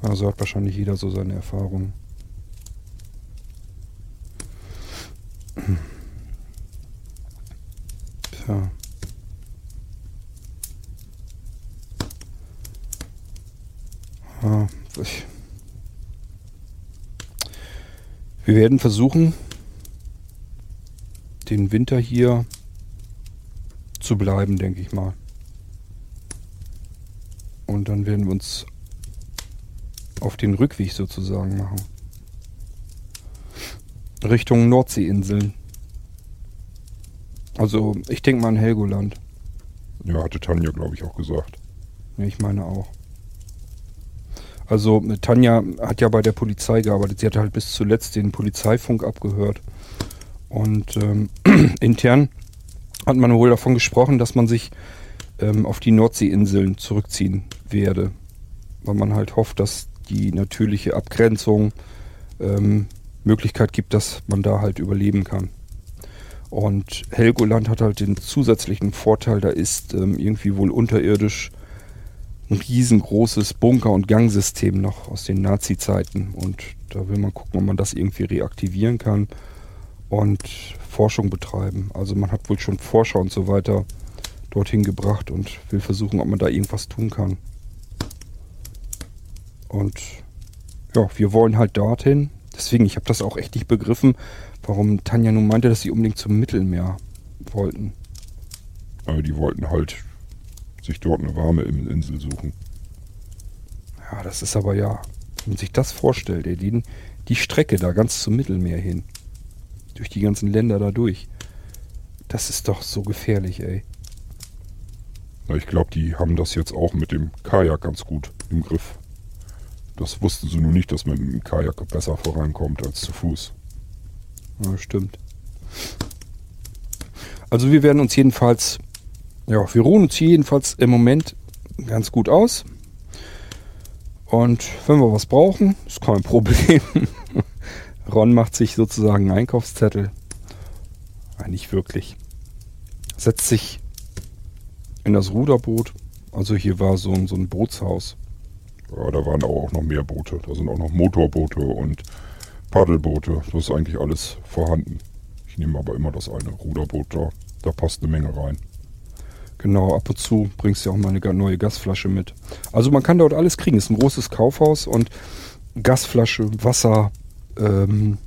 Also hat wahrscheinlich jeder so seine Erfahrungen. Tja. Ah, ich. Wir werden versuchen, den Winter hier zu bleiben, denke ich mal. Und dann werden wir uns auf den Rückweg sozusagen machen. Richtung Nordseeinseln. Also ich denke mal an Helgoland. Ja, hatte Tanja, glaube ich, auch gesagt. Ja, ich meine auch. Also Tanja hat ja bei der Polizei gearbeitet. Sie hatte halt bis zuletzt den Polizeifunk abgehört. Und ähm, intern hat man wohl davon gesprochen, dass man sich ähm, auf die Nordseeinseln zurückziehen werde. Weil man halt hofft, dass die natürliche Abgrenzung ähm, Möglichkeit gibt, dass man da halt überleben kann. Und Helgoland hat halt den zusätzlichen Vorteil, da ist ähm, irgendwie wohl unterirdisch ein riesengroßes Bunker- und Gangsystem noch aus den Nazi-Zeiten. Und da will man gucken, ob man das irgendwie reaktivieren kann und Forschung betreiben. Also man hat wohl schon Forscher und so weiter dorthin gebracht und will versuchen, ob man da irgendwas tun kann. Und ja, wir wollen halt dorthin. Deswegen, ich habe das auch echt nicht begriffen, warum Tanja nun meinte, dass sie unbedingt zum Mittelmeer wollten. Aber die wollten halt sich dort eine warme Insel suchen. Ja, das ist aber ja, wenn man sich das vorstellt, ey, die, die Strecke da ganz zum Mittelmeer hin. Durch die ganzen Länder da durch. Das ist doch so gefährlich, ey. Na, ich glaube, die haben das jetzt auch mit dem Kajak ganz gut im Griff. Das wussten sie nur nicht, dass man mit dem Kajak besser vorankommt als zu Fuß. Ja, stimmt. Also wir werden uns jedenfalls ja, wir ruhen uns hier jedenfalls im Moment ganz gut aus. Und wenn wir was brauchen, ist kein Problem. Ron macht sich sozusagen einen Einkaufszettel. Nein, nicht wirklich. Setzt sich in das Ruderboot. Also hier war so ein, so ein Bootshaus. Ja, da waren auch noch mehr Boote. Da sind auch noch Motorboote und Paddelboote. Das ist eigentlich alles vorhanden. Ich nehme aber immer das eine Ruderboot da. Da passt eine Menge rein. Genau, ab und zu bringst du auch mal eine neue Gasflasche mit. Also man kann dort alles kriegen. Es ist ein großes Kaufhaus und Gasflasche, Wasser, ähm,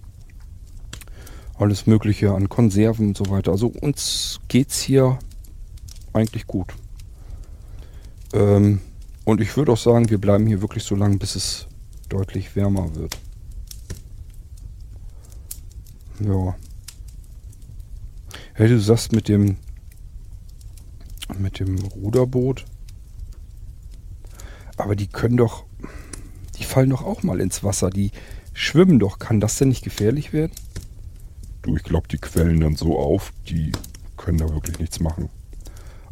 alles Mögliche an Konserven und so weiter. Also uns geht's hier eigentlich gut. Ähm, und ich würde auch sagen, wir bleiben hier wirklich so lange, bis es deutlich wärmer wird. Ja. Hey, du sagst mit dem mit dem Ruderboot. Aber die können doch. Die fallen doch auch mal ins Wasser. Die schwimmen doch. Kann das denn nicht gefährlich werden? Du, ich glaube, die quellen dann so auf, die können da wirklich nichts machen.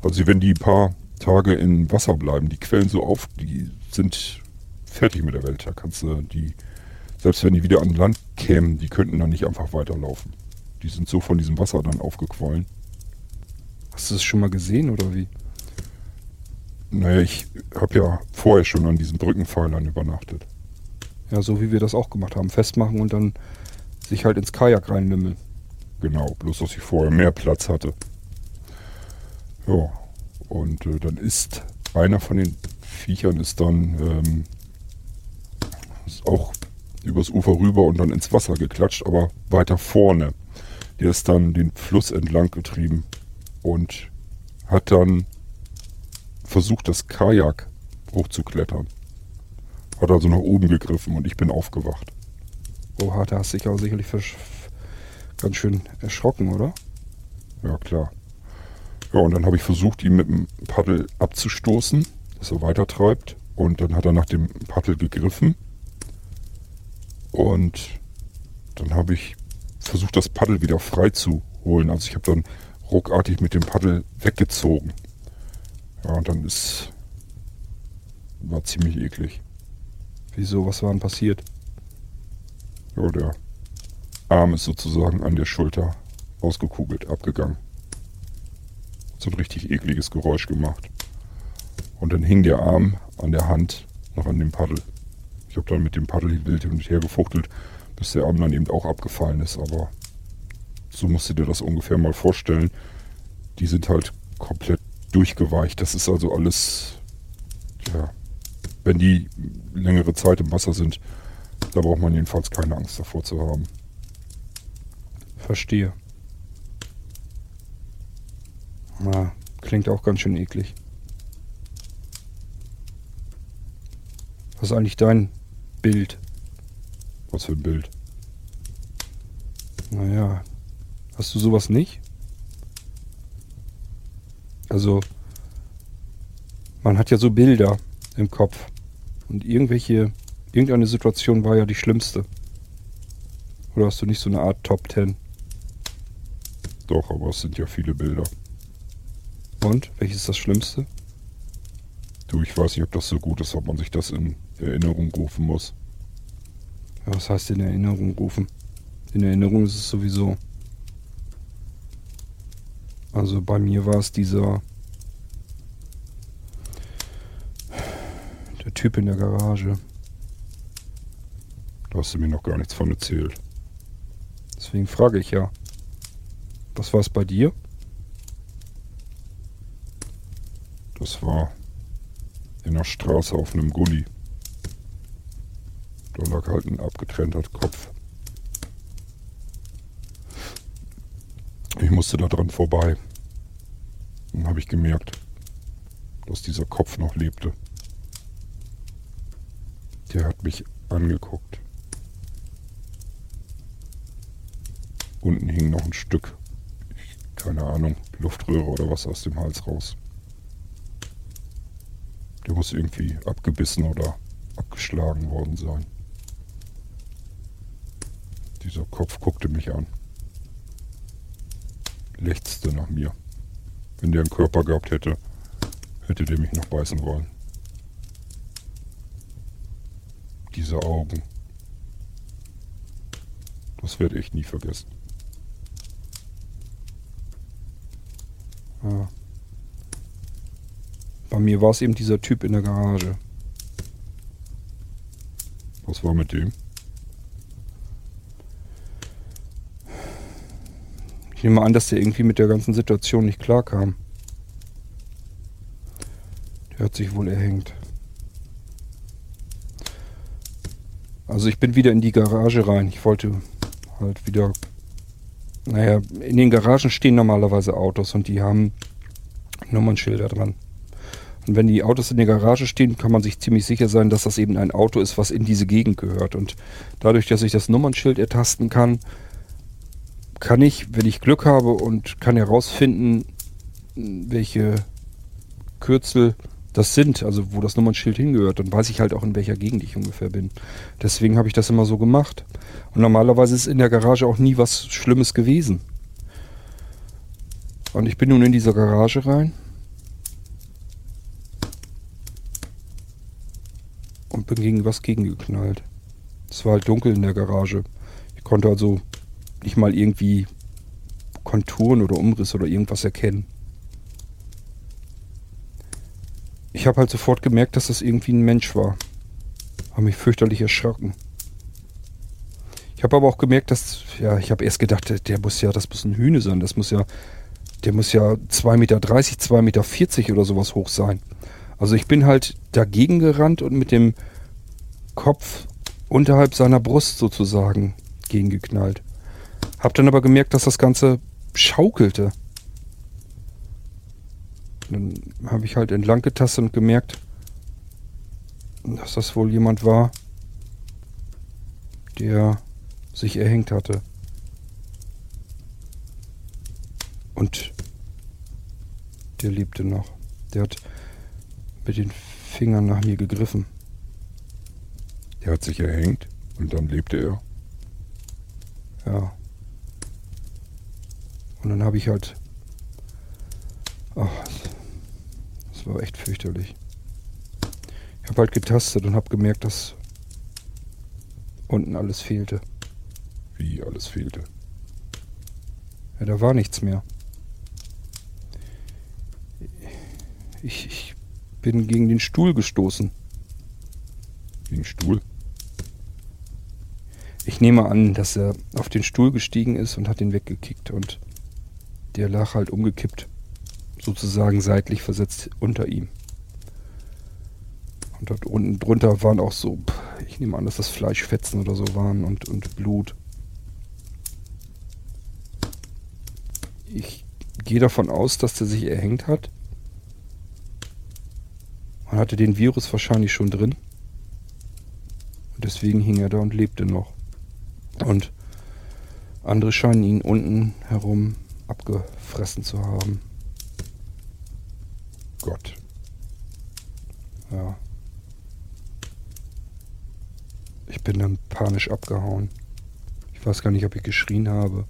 Also wenn die ein paar Tage im Wasser bleiben, die quellen so auf, die sind fertig mit der Welt. Da kannst du die, selbst wenn die wieder an Land kämen, die könnten dann nicht einfach weiterlaufen. Die sind so von diesem Wasser dann aufgequollen. Hast du das schon mal gesehen oder wie? Naja, ich habe ja vorher schon an diesen Brückenpfeilern übernachtet. Ja, so wie wir das auch gemacht haben. Festmachen und dann sich halt ins Kajak reinlümmeln. Genau, bloß dass ich vorher mehr Platz hatte. Ja, und äh, dann ist einer von den Viechern ist dann ähm, ist auch übers Ufer rüber und dann ins Wasser geklatscht, aber weiter vorne. Der ist dann den Fluss entlang getrieben und hat dann versucht, das Kajak hochzuklettern. Hat also nach oben gegriffen und ich bin aufgewacht. Oha, da hast du dich auch sicherlich ganz schön erschrocken, oder? Ja, klar. Ja, und dann habe ich versucht, ihn mit dem Paddel abzustoßen, dass er weiter treibt. Und dann hat er nach dem Paddel gegriffen. Und dann habe ich versucht, das Paddel wieder frei zu holen. Also ich habe dann ruckartig mit dem Paddel weggezogen. Ja, und dann ist. War ziemlich eklig. Wieso? Was war denn passiert? Ja, der Arm ist sozusagen an der Schulter ausgekugelt, abgegangen. So ein richtig ekliges Geräusch gemacht. Und dann hing der Arm an der Hand noch an dem Paddel. Ich habe dann mit dem Paddel wild hin und her gefuchtelt, bis der Arm dann eben auch abgefallen ist, aber so musst du dir das ungefähr mal vorstellen. Die sind halt komplett durchgeweicht. Das ist also alles ja, wenn die längere Zeit im Wasser sind, da braucht man jedenfalls keine Angst davor zu haben. Verstehe. Na, klingt auch ganz schön eklig. Was ist eigentlich dein Bild? Was für ein Bild? Naja, hast du sowas nicht? Also, man hat ja so Bilder im Kopf. Und irgendwelche, irgendeine Situation war ja die schlimmste. Oder hast du nicht so eine Art Top Ten? Doch, aber es sind ja viele Bilder. Und? Welches ist das Schlimmste? Du, ich weiß nicht, ob das so gut ist, ob man sich das in Erinnerung rufen muss. Ja, was heißt in Erinnerung rufen? In Erinnerung ist es sowieso. Also bei mir war es dieser der Typ in der Garage. Da hast du mir noch gar nichts von erzählt. Deswegen frage ich ja. Was war es bei dir? Das war in der Straße auf einem Gully. Da lag halt ein abgetrennter Kopf. Ich musste da dran vorbei. Dann habe ich gemerkt, dass dieser Kopf noch lebte. Der hat mich angeguckt. Unten hing noch ein Stück, keine Ahnung, Luftröhre oder was aus dem Hals raus. Der muss irgendwie abgebissen oder abgeschlagen worden sein. Dieser Kopf guckte mich an. Lechzte nach mir. Wenn der einen Körper gehabt hätte, hätte der mich noch beißen wollen. Diese Augen. Das werde ich nie vergessen. Ja. Bei mir war es eben dieser Typ in der Garage. Was war mit dem? Ich nehme an, dass der irgendwie mit der ganzen Situation nicht klarkam. Der hat sich wohl erhängt. Also ich bin wieder in die Garage rein. Ich wollte halt wieder... Naja, in den Garagen stehen normalerweise Autos und die haben Nummernschilder dran. Und wenn die Autos in der Garage stehen, kann man sich ziemlich sicher sein, dass das eben ein Auto ist, was in diese Gegend gehört. Und dadurch, dass ich das Nummernschild ertasten kann, kann ich, wenn ich Glück habe und kann herausfinden, welche Kürzel das sind, also wo das Nummernschild hingehört, dann weiß ich halt auch, in welcher Gegend ich ungefähr bin. Deswegen habe ich das immer so gemacht. Und normalerweise ist in der Garage auch nie was Schlimmes gewesen. Und ich bin nun in dieser Garage rein und bin gegen was gegengeknallt. Es war halt dunkel in der Garage. Ich konnte also nicht mal irgendwie Konturen oder Umriss oder irgendwas erkennen. Ich habe halt sofort gemerkt, dass das irgendwie ein Mensch war. Habe mich fürchterlich erschrocken. Ich habe aber auch gemerkt, dass, ja, ich habe erst gedacht, der, muss ja, das muss ein Hühne sein. Das muss ja, der muss ja 2,30 Meter, 2,40 Meter oder sowas hoch sein. Also ich bin halt dagegen gerannt und mit dem Kopf unterhalb seiner Brust sozusagen gegengeknallt. Hab dann aber gemerkt, dass das Ganze schaukelte. Dann habe ich halt entlang getastet und gemerkt, dass das wohl jemand war, der sich erhängt hatte. Und der lebte noch. Der hat mit den Fingern nach mir gegriffen. Er hat sich erhängt und dann lebte er. Ja. Und dann habe ich halt. Ach, war echt fürchterlich. Ich habe halt getastet und habe gemerkt, dass unten alles fehlte. Wie alles fehlte? Ja, da war nichts mehr. Ich, ich bin gegen den Stuhl gestoßen. Gegen Stuhl? Ich nehme an, dass er auf den Stuhl gestiegen ist und hat ihn weggekickt und der lag halt umgekippt, sozusagen seitlich versetzt unter ihm. Und dort unten drunter waren auch so, ich nehme an, dass das Fleischfetzen oder so waren und, und Blut. Ich gehe davon aus, dass der sich erhängt hat. Man hatte den Virus wahrscheinlich schon drin. Und deswegen hing er da und lebte noch. Und andere scheinen ihn unten herum abgefressen zu haben. Gott. Ja. Ich bin dann panisch abgehauen. Ich weiß gar nicht, ob ich geschrien habe.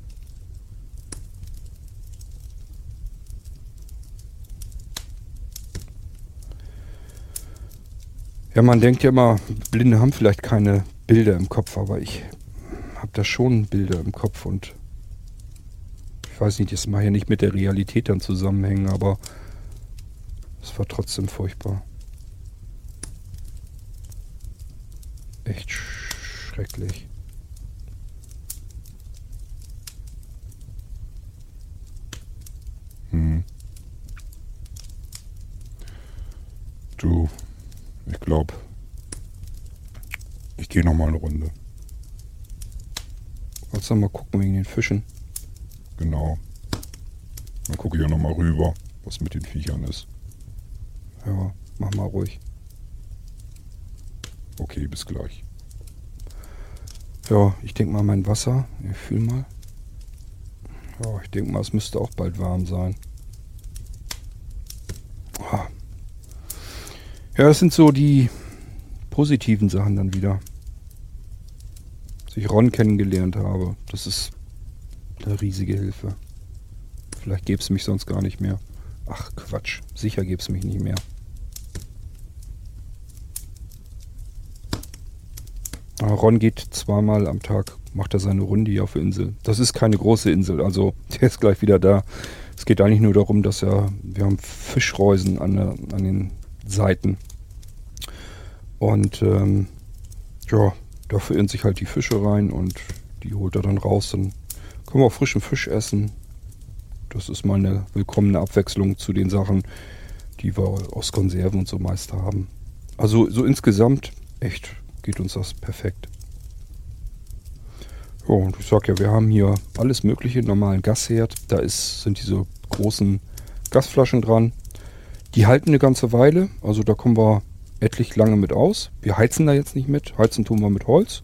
Ja, man denkt ja immer, Blinde haben vielleicht keine Bilder im Kopf, aber ich habe da schon Bilder im Kopf und ich weiß nicht, das mag ja nicht mit der Realität dann zusammenhängen, aber es war trotzdem furchtbar. Echt schrecklich. Hm. Du, ich glaube, ich gehe noch mal eine Runde. Wolltest du mal gucken wegen den Fischen? Genau. Dann gucke ich ja noch mal rüber, was mit den Viechern ist. Ja, mach mal ruhig. Okay, bis gleich. Ja, ich denke mal mein Wasser. Ich fühl mal. Ja, ich denke mal, es müsste auch bald warm sein. Ah. Ja, das sind so die positiven Sachen dann wieder. Dass ich Ron kennengelernt habe. Das ist eine riesige Hilfe. Vielleicht gäbe es mich sonst gar nicht mehr. Ach Quatsch, sicher gäbe es mich nicht mehr. Aber Ron geht zweimal am Tag, macht er seine Runde hier auf der Insel. Das ist keine große Insel, also der ist gleich wieder da. Es geht eigentlich nur darum, dass er, wir haben Fischreusen an, der, an den Seiten. Und ähm, ja, da verirren sich halt die Fische rein und die holt er dann raus. Dann können wir auch frischen Fisch essen. Das ist mal eine willkommene Abwechslung zu den Sachen, die wir aus Konserven und so meist haben. Also so insgesamt echt geht uns das perfekt. Ja, und ich sag ja, wir haben hier alles mögliche, normalen Gasherd. Da ist, sind diese großen Gasflaschen dran. Die halten eine ganze Weile, also da kommen wir etlich lange mit aus. Wir heizen da jetzt nicht mit, heizen tun wir mit Holz.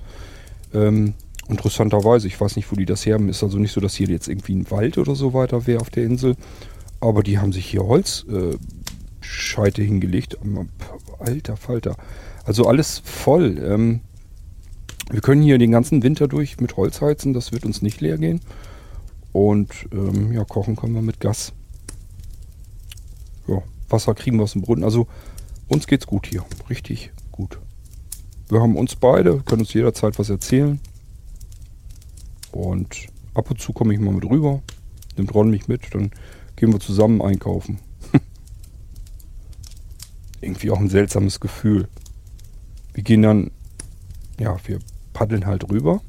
Ähm, interessanterweise, ich weiß nicht, wo die das her haben, ist also nicht so, dass hier jetzt irgendwie ein Wald oder so weiter wäre auf der Insel. Aber die haben sich hier Holzscheite äh, hingelegt. Alter Falter. Also alles voll. Ähm, wir können hier den ganzen Winter durch mit Holz heizen, das wird uns nicht leer gehen. Und ähm, ja, kochen können wir mit Gas. Ja, Wasser kriegen wir aus dem Brunnen. Also uns geht's gut hier. Richtig gut. Wir haben uns beide, können uns jederzeit was erzählen. Und ab und zu komme ich mal mit rüber. Nimmt Ron mich mit, dann gehen wir zusammen einkaufen. Irgendwie auch ein seltsames Gefühl. Wir gehen dann, ja, wir paddeln halt rüber.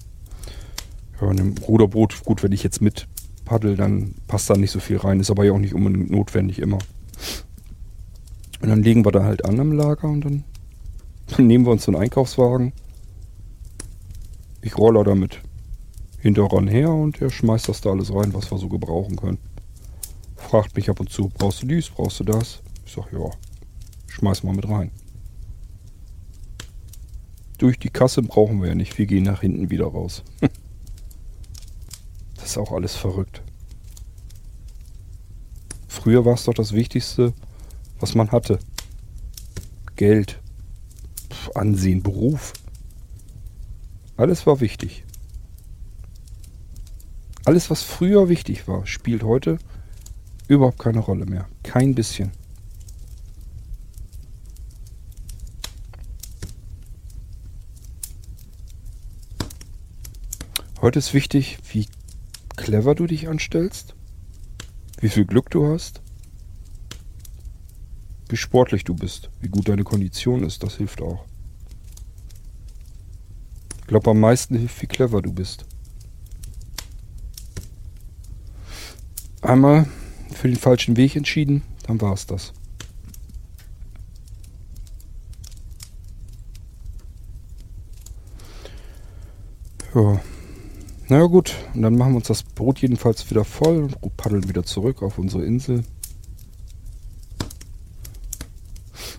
Ja, in einem Ruderboot, gut, wenn ich jetzt mit paddel, dann passt da nicht so viel rein. Ist aber ja auch nicht unbedingt notwendig immer. Und dann legen wir da halt an am Lager und dann, dann nehmen wir uns so einen Einkaufswagen. Ich rolle damit hinterran her und er schmeißt das da alles rein, was wir so gebrauchen können. Fragt mich ab und zu, brauchst du dies, brauchst du das? Ich sag, ja, schmeiß mal mit rein. Durch die Kasse brauchen wir ja nicht, wir gehen nach hinten wieder raus. das ist auch alles verrückt. Früher war es doch das Wichtigste, was man hatte. Geld, Ansehen, Beruf. Alles war wichtig. Alles, was früher wichtig war, spielt heute überhaupt keine Rolle mehr. Kein bisschen. Heute ist wichtig, wie clever du dich anstellst, wie viel Glück du hast, wie sportlich du bist, wie gut deine Kondition ist. Das hilft auch. Ich glaube, am meisten hilft, wie clever du bist. Einmal für den falschen Weg entschieden, dann war es das. Ja. Naja gut, und dann machen wir uns das Boot jedenfalls wieder voll und paddeln wieder zurück auf unsere Insel.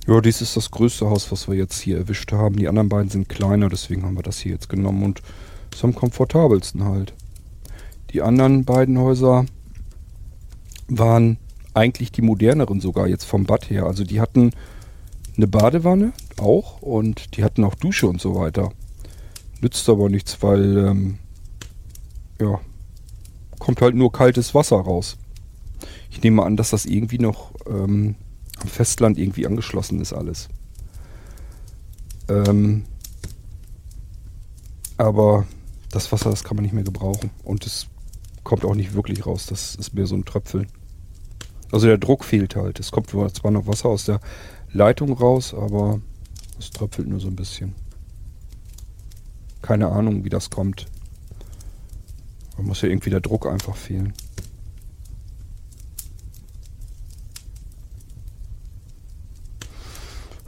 Ja, dies ist das größte Haus, was wir jetzt hier erwischt haben. Die anderen beiden sind kleiner, deswegen haben wir das hier jetzt genommen und ist am komfortabelsten halt. Die anderen beiden Häuser waren eigentlich die moderneren sogar jetzt vom Bad her. Also die hatten eine Badewanne auch und die hatten auch Dusche und so weiter. Nützt aber nichts, weil ähm, ja, kommt halt nur kaltes Wasser raus. Ich nehme an, dass das irgendwie noch ähm, am Festland irgendwie angeschlossen ist alles. Ähm, aber das Wasser, das kann man nicht mehr gebrauchen. Und es kommt auch nicht wirklich raus. Das ist mehr so ein Tröpfeln. Also der Druck fehlt halt. Es kommt zwar noch Wasser aus der Leitung raus, aber es tröpfelt nur so ein bisschen. Keine Ahnung, wie das kommt. Da muss ja irgendwie der Druck einfach fehlen.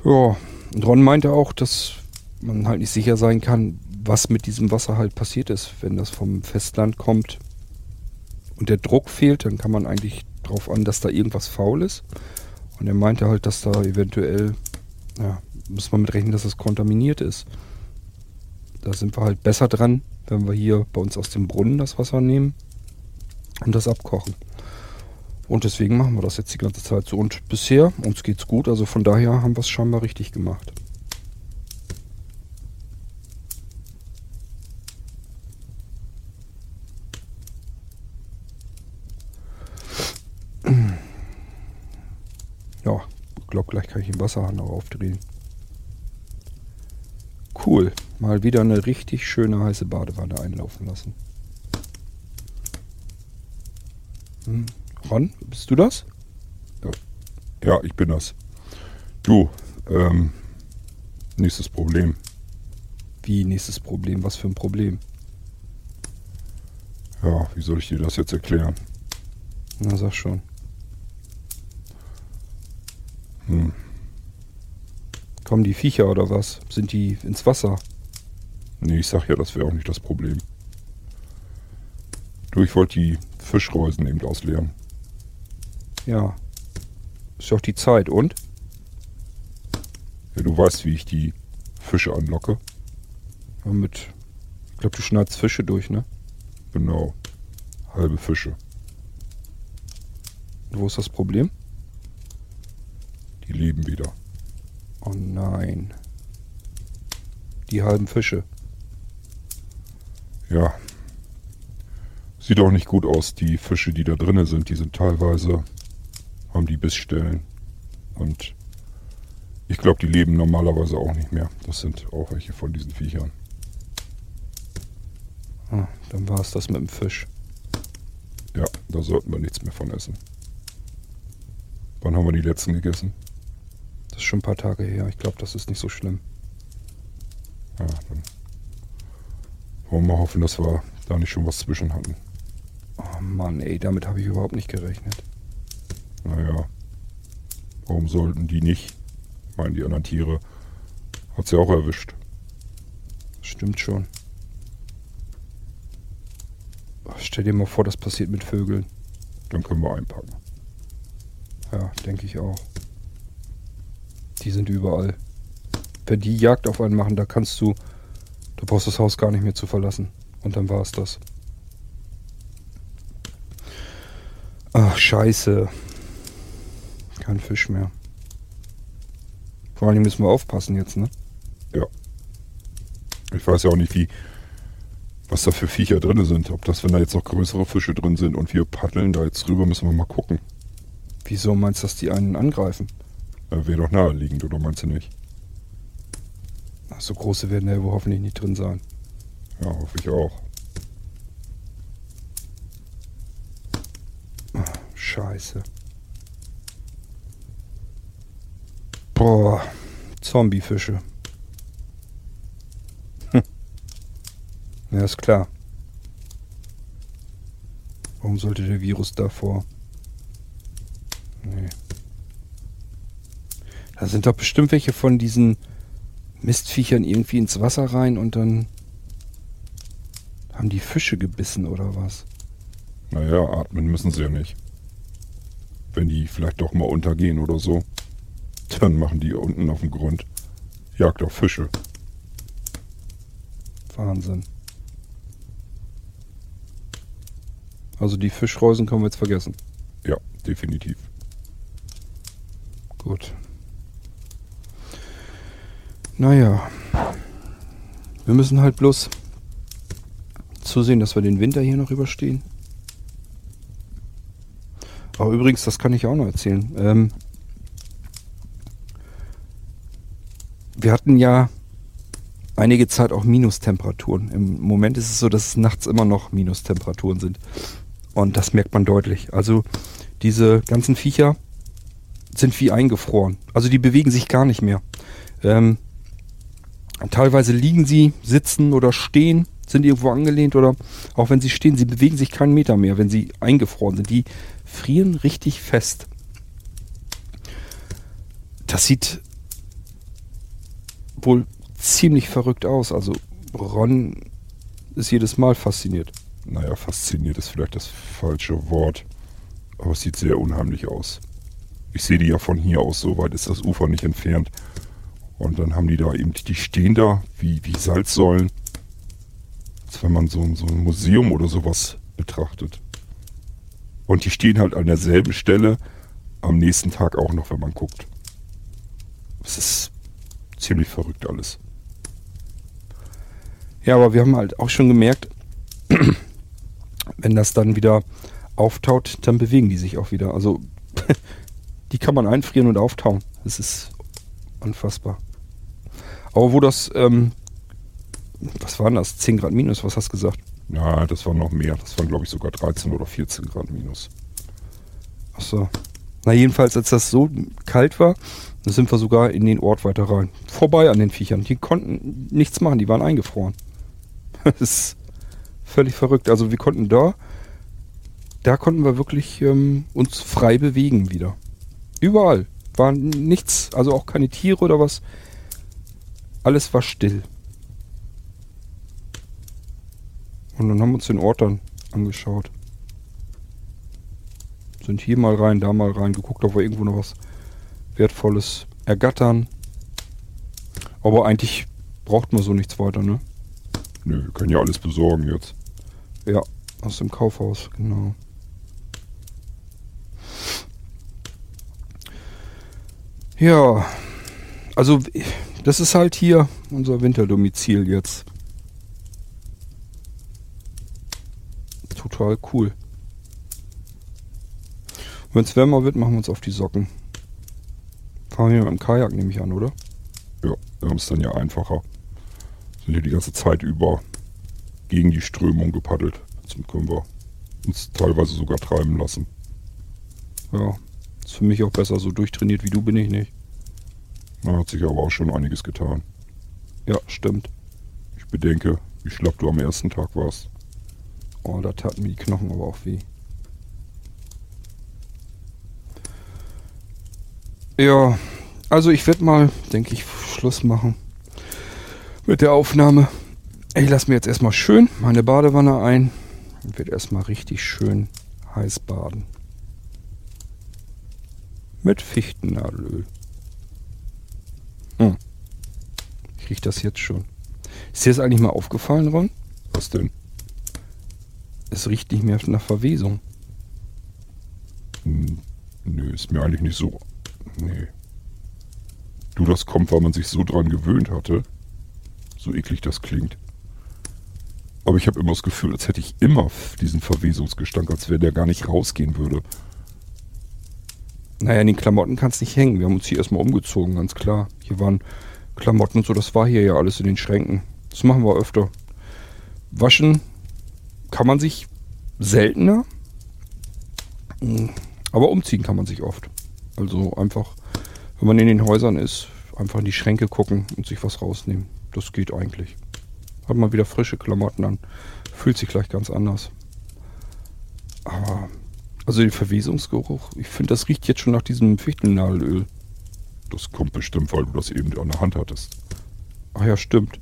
Ja, und Ron meinte auch, dass man halt nicht sicher sein kann, was mit diesem Wasser halt passiert ist. Wenn das vom Festland kommt und der Druck fehlt, dann kann man eigentlich darauf an, dass da irgendwas faul ist. Und er meinte halt, dass da eventuell, ja, muss man mit rechnen, dass es kontaminiert ist. Da sind wir halt besser dran, wenn wir hier bei uns aus dem Brunnen das Wasser nehmen und das abkochen. Und deswegen machen wir das jetzt die ganze Zeit so. Und bisher, uns geht's gut, also von daher haben wir es scheinbar richtig gemacht. Ja, ich glaube, gleich kann ich den Wasserhahn auch aufdrehen. Cool. Mal wieder eine richtig schöne heiße Badewanne einlaufen lassen. Hm. Ron, bist du das? Ja, ja ich bin das. Du, ähm, nächstes Problem. Wie nächstes Problem? Was für ein Problem? Ja, wie soll ich dir das jetzt erklären? Na, sag schon. Hm. Kommen die Viecher oder was? Sind die ins Wasser? Nee, ich sag ja, das wäre auch nicht das Problem. Du, ich wollte die Fischreusen eben ausleeren. Ja. Ist doch die Zeit, und? Ja, du weißt, wie ich die Fische anlocke. Ja, mit. Ich glaube, du schneidest Fische durch, ne? Genau. Halbe Fische. Und wo ist das Problem? Die leben wieder. Oh nein. Die halben Fische. Ja. Sieht auch nicht gut aus. Die Fische, die da drinnen sind, die sind teilweise, haben die Bissstellen. Und ich glaube, die leben normalerweise auch nicht mehr. Das sind auch welche von diesen Viechern. Ah, dann war es das mit dem Fisch. Ja, da sollten wir nichts mehr von essen. Wann haben wir die letzten gegessen? Das ist schon ein paar Tage her. Ich glaube, das ist nicht so schlimm. Ja, dann wollen wir hoffen, dass wir da nicht schon was zwischen hatten. Oh Mann, ey, damit habe ich überhaupt nicht gerechnet. Naja, warum sollten die nicht? Ich meine, die anderen Tiere hat sie auch erwischt. Stimmt schon. Ach, Stell dir mal vor, das passiert mit Vögeln. Dann können wir einpacken. Ja, denke ich auch. Die sind überall. Wenn die Jagd auf einen machen, da kannst du, du brauchst das Haus gar nicht mehr zu verlassen. Und dann war es das. Ach, scheiße. Kein Fisch mehr. Vor allem müssen wir aufpassen jetzt, ne? Ja. Ich weiß ja auch nicht, wie, was da für Viecher drin sind. Ob das, wenn da jetzt noch größere Fische drin sind und wir paddeln da jetzt rüber, müssen wir mal gucken. Wieso meinst du, dass die einen angreifen? Äh, Wäre doch naheliegend, oder meinst du nicht? Ach, so große werden ja wohl hoffentlich nicht drin sein. Ja, hoffe ich auch. Scheiße. Boah, Zombiefische. Hm. Ja, ist klar. Warum sollte der Virus davor? Nee. Da sind doch bestimmt welche von diesen Mistviechern irgendwie ins Wasser rein und dann Haben die Fische gebissen oder was? Naja, atmen müssen sie ja nicht. Wenn die vielleicht doch mal untergehen oder so, dann machen die unten auf dem Grund Jagd auf Fische. Wahnsinn. Also die Fischreusen können wir jetzt vergessen. Ja, definitiv. Gut. Naja. Wir müssen halt bloß zusehen, dass wir den Winter hier noch überstehen. Aber übrigens, das kann ich auch noch erzählen. Ähm, wir hatten ja einige Zeit auch Minustemperaturen. Im Moment ist es so, dass es nachts immer noch Minustemperaturen sind. Und das merkt man deutlich. Also diese ganzen Viecher sind wie eingefroren. Also die bewegen sich gar nicht mehr. Ähm, teilweise liegen sie, sitzen oder stehen, sind irgendwo angelehnt oder auch wenn sie stehen, sie bewegen sich keinen Meter mehr, wenn sie eingefroren sind. Die frieren richtig fest. Das sieht wohl ziemlich verrückt aus. Also Ron ist jedes Mal fasziniert. Naja, fasziniert ist vielleicht das falsche Wort. Aber es sieht sehr unheimlich aus. Ich sehe die ja von hier aus, so weit ist das Ufer nicht entfernt. Und dann haben die da eben, die stehen da wie, wie Salzsäulen. Als wenn man so, so ein Museum oder sowas betrachtet. Und die stehen halt an derselben Stelle am nächsten Tag auch noch, wenn man guckt. Es ist ziemlich verrückt alles. Ja, aber wir haben halt auch schon gemerkt, wenn das dann wieder auftaut, dann bewegen die sich auch wieder. Also die kann man einfrieren und auftauen. Das ist unfassbar. Aber wo das, ähm, was waren das? 10 Grad minus, was hast du gesagt? Ja, das war noch mehr. Das waren, glaube ich, sogar 13 oder 14 Grad minus. Achso. Na, jedenfalls, als das so kalt war, sind wir sogar in den Ort weiter rein. Vorbei an den Viechern. Die konnten nichts machen, die waren eingefroren. Das ist völlig verrückt. Also wir konnten da, da konnten wir wirklich ähm, uns frei bewegen wieder. Überall. War nichts, also auch keine Tiere oder was. Alles war still. Und dann haben wir uns den Ort dann angeschaut. Sind hier mal rein, da mal rein, geguckt, ob wir irgendwo noch was Wertvolles ergattern. Aber eigentlich braucht man so nichts weiter, ne? Nö, wir können ja alles besorgen jetzt. Ja, aus dem Kaufhaus, genau. Ja, also das ist halt hier unser Winterdomizil jetzt. Total cool. Wenn es wärmer wird, machen wir uns auf die Socken. Fahren wir mit dem Kajak, nehme ich an, oder? Ja, wir haben es dann ja einfacher. Sind hier die ganze Zeit über gegen die Strömung gepaddelt. Jetzt können wir uns teilweise sogar treiben lassen. Ja, ist für mich auch besser. So durchtrainiert wie du bin ich nicht. Da hat sich aber auch schon einiges getan. Ja, stimmt. Ich bedenke, wie schlapp du am ersten Tag warst. Oh, da taten mir die Knochen aber auch weh. Ja, also ich werde mal, denke ich, Schluss machen mit der Aufnahme. Ich lasse mir jetzt erstmal schön meine Badewanne ein und werde erstmal richtig schön heiß baden. Mit Fichtennadelöl. Hm. Ich rieche das jetzt schon. Ist dir das eigentlich mal aufgefallen, Ron? Was denn? Es riecht nicht mehr nach Verwesung. Hm, nö, ist mir eigentlich nicht so. Nee. Du, das kommt, weil man sich so dran gewöhnt hatte. So eklig das klingt. Aber ich habe immer das Gefühl, als hätte ich immer diesen Verwesungsgestank, als wenn der gar nicht rausgehen würde. Naja, in den Klamotten kann es nicht hängen. Wir haben uns hier erstmal umgezogen, ganz klar. Hier waren Klamotten und so, das war hier ja alles in den Schränken. Das machen wir öfter. Waschen kann man sich seltener, hm, aber umziehen kann man sich oft. Also einfach, wenn man in den Häusern ist, einfach in die Schränke gucken und sich was rausnehmen. Das geht eigentlich. Hat man wieder frische Klamotten an. Fühlt sich gleich ganz anders. Aber, also den Verwesungsgeruch, ich finde, das riecht jetzt schon nach diesem Fichtennadelöl. Das kommt bestimmt, weil du das eben an der Hand hattest. Ach ja, stimmt.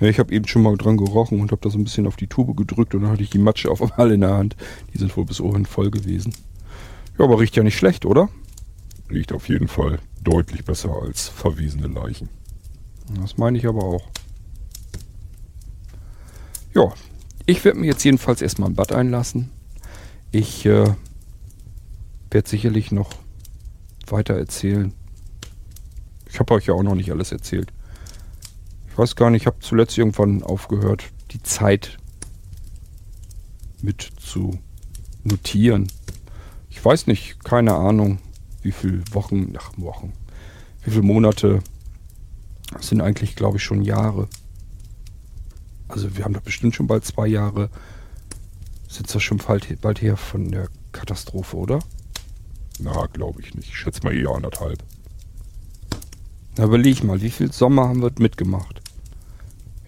Ja, ich habe eben schon mal dran gerochen und habe da so ein bisschen auf die Tube gedrückt und dann hatte ich die Matsche auf einmal in der Hand. Die sind wohl bis oben voll gewesen. Ja, aber riecht ja nicht schlecht, oder? Riecht auf jeden Fall deutlich besser als verwesene Leichen. Das meine ich aber auch. Ja, ich werde mir jetzt jedenfalls erstmal ein Bad einlassen. Ich äh, werde sicherlich noch weiter erzählen. Ich habe euch ja auch noch nicht alles erzählt. Ich weiß gar nicht, ich habe zuletzt irgendwann aufgehört, die Zeit mit zu notieren. Ich weiß nicht, keine Ahnung, wie viele Wochen, ach Wochen, wie viele Monate das sind eigentlich, glaube ich, schon Jahre. Also wir haben doch bestimmt schon bald zwei Jahre. Sind das schon bald, bald her von der Katastrophe, oder? Na, glaube ich nicht. Ich schätze mal eher anderthalb. Na, überleg mal, wie viel Sommer haben wir mitgemacht?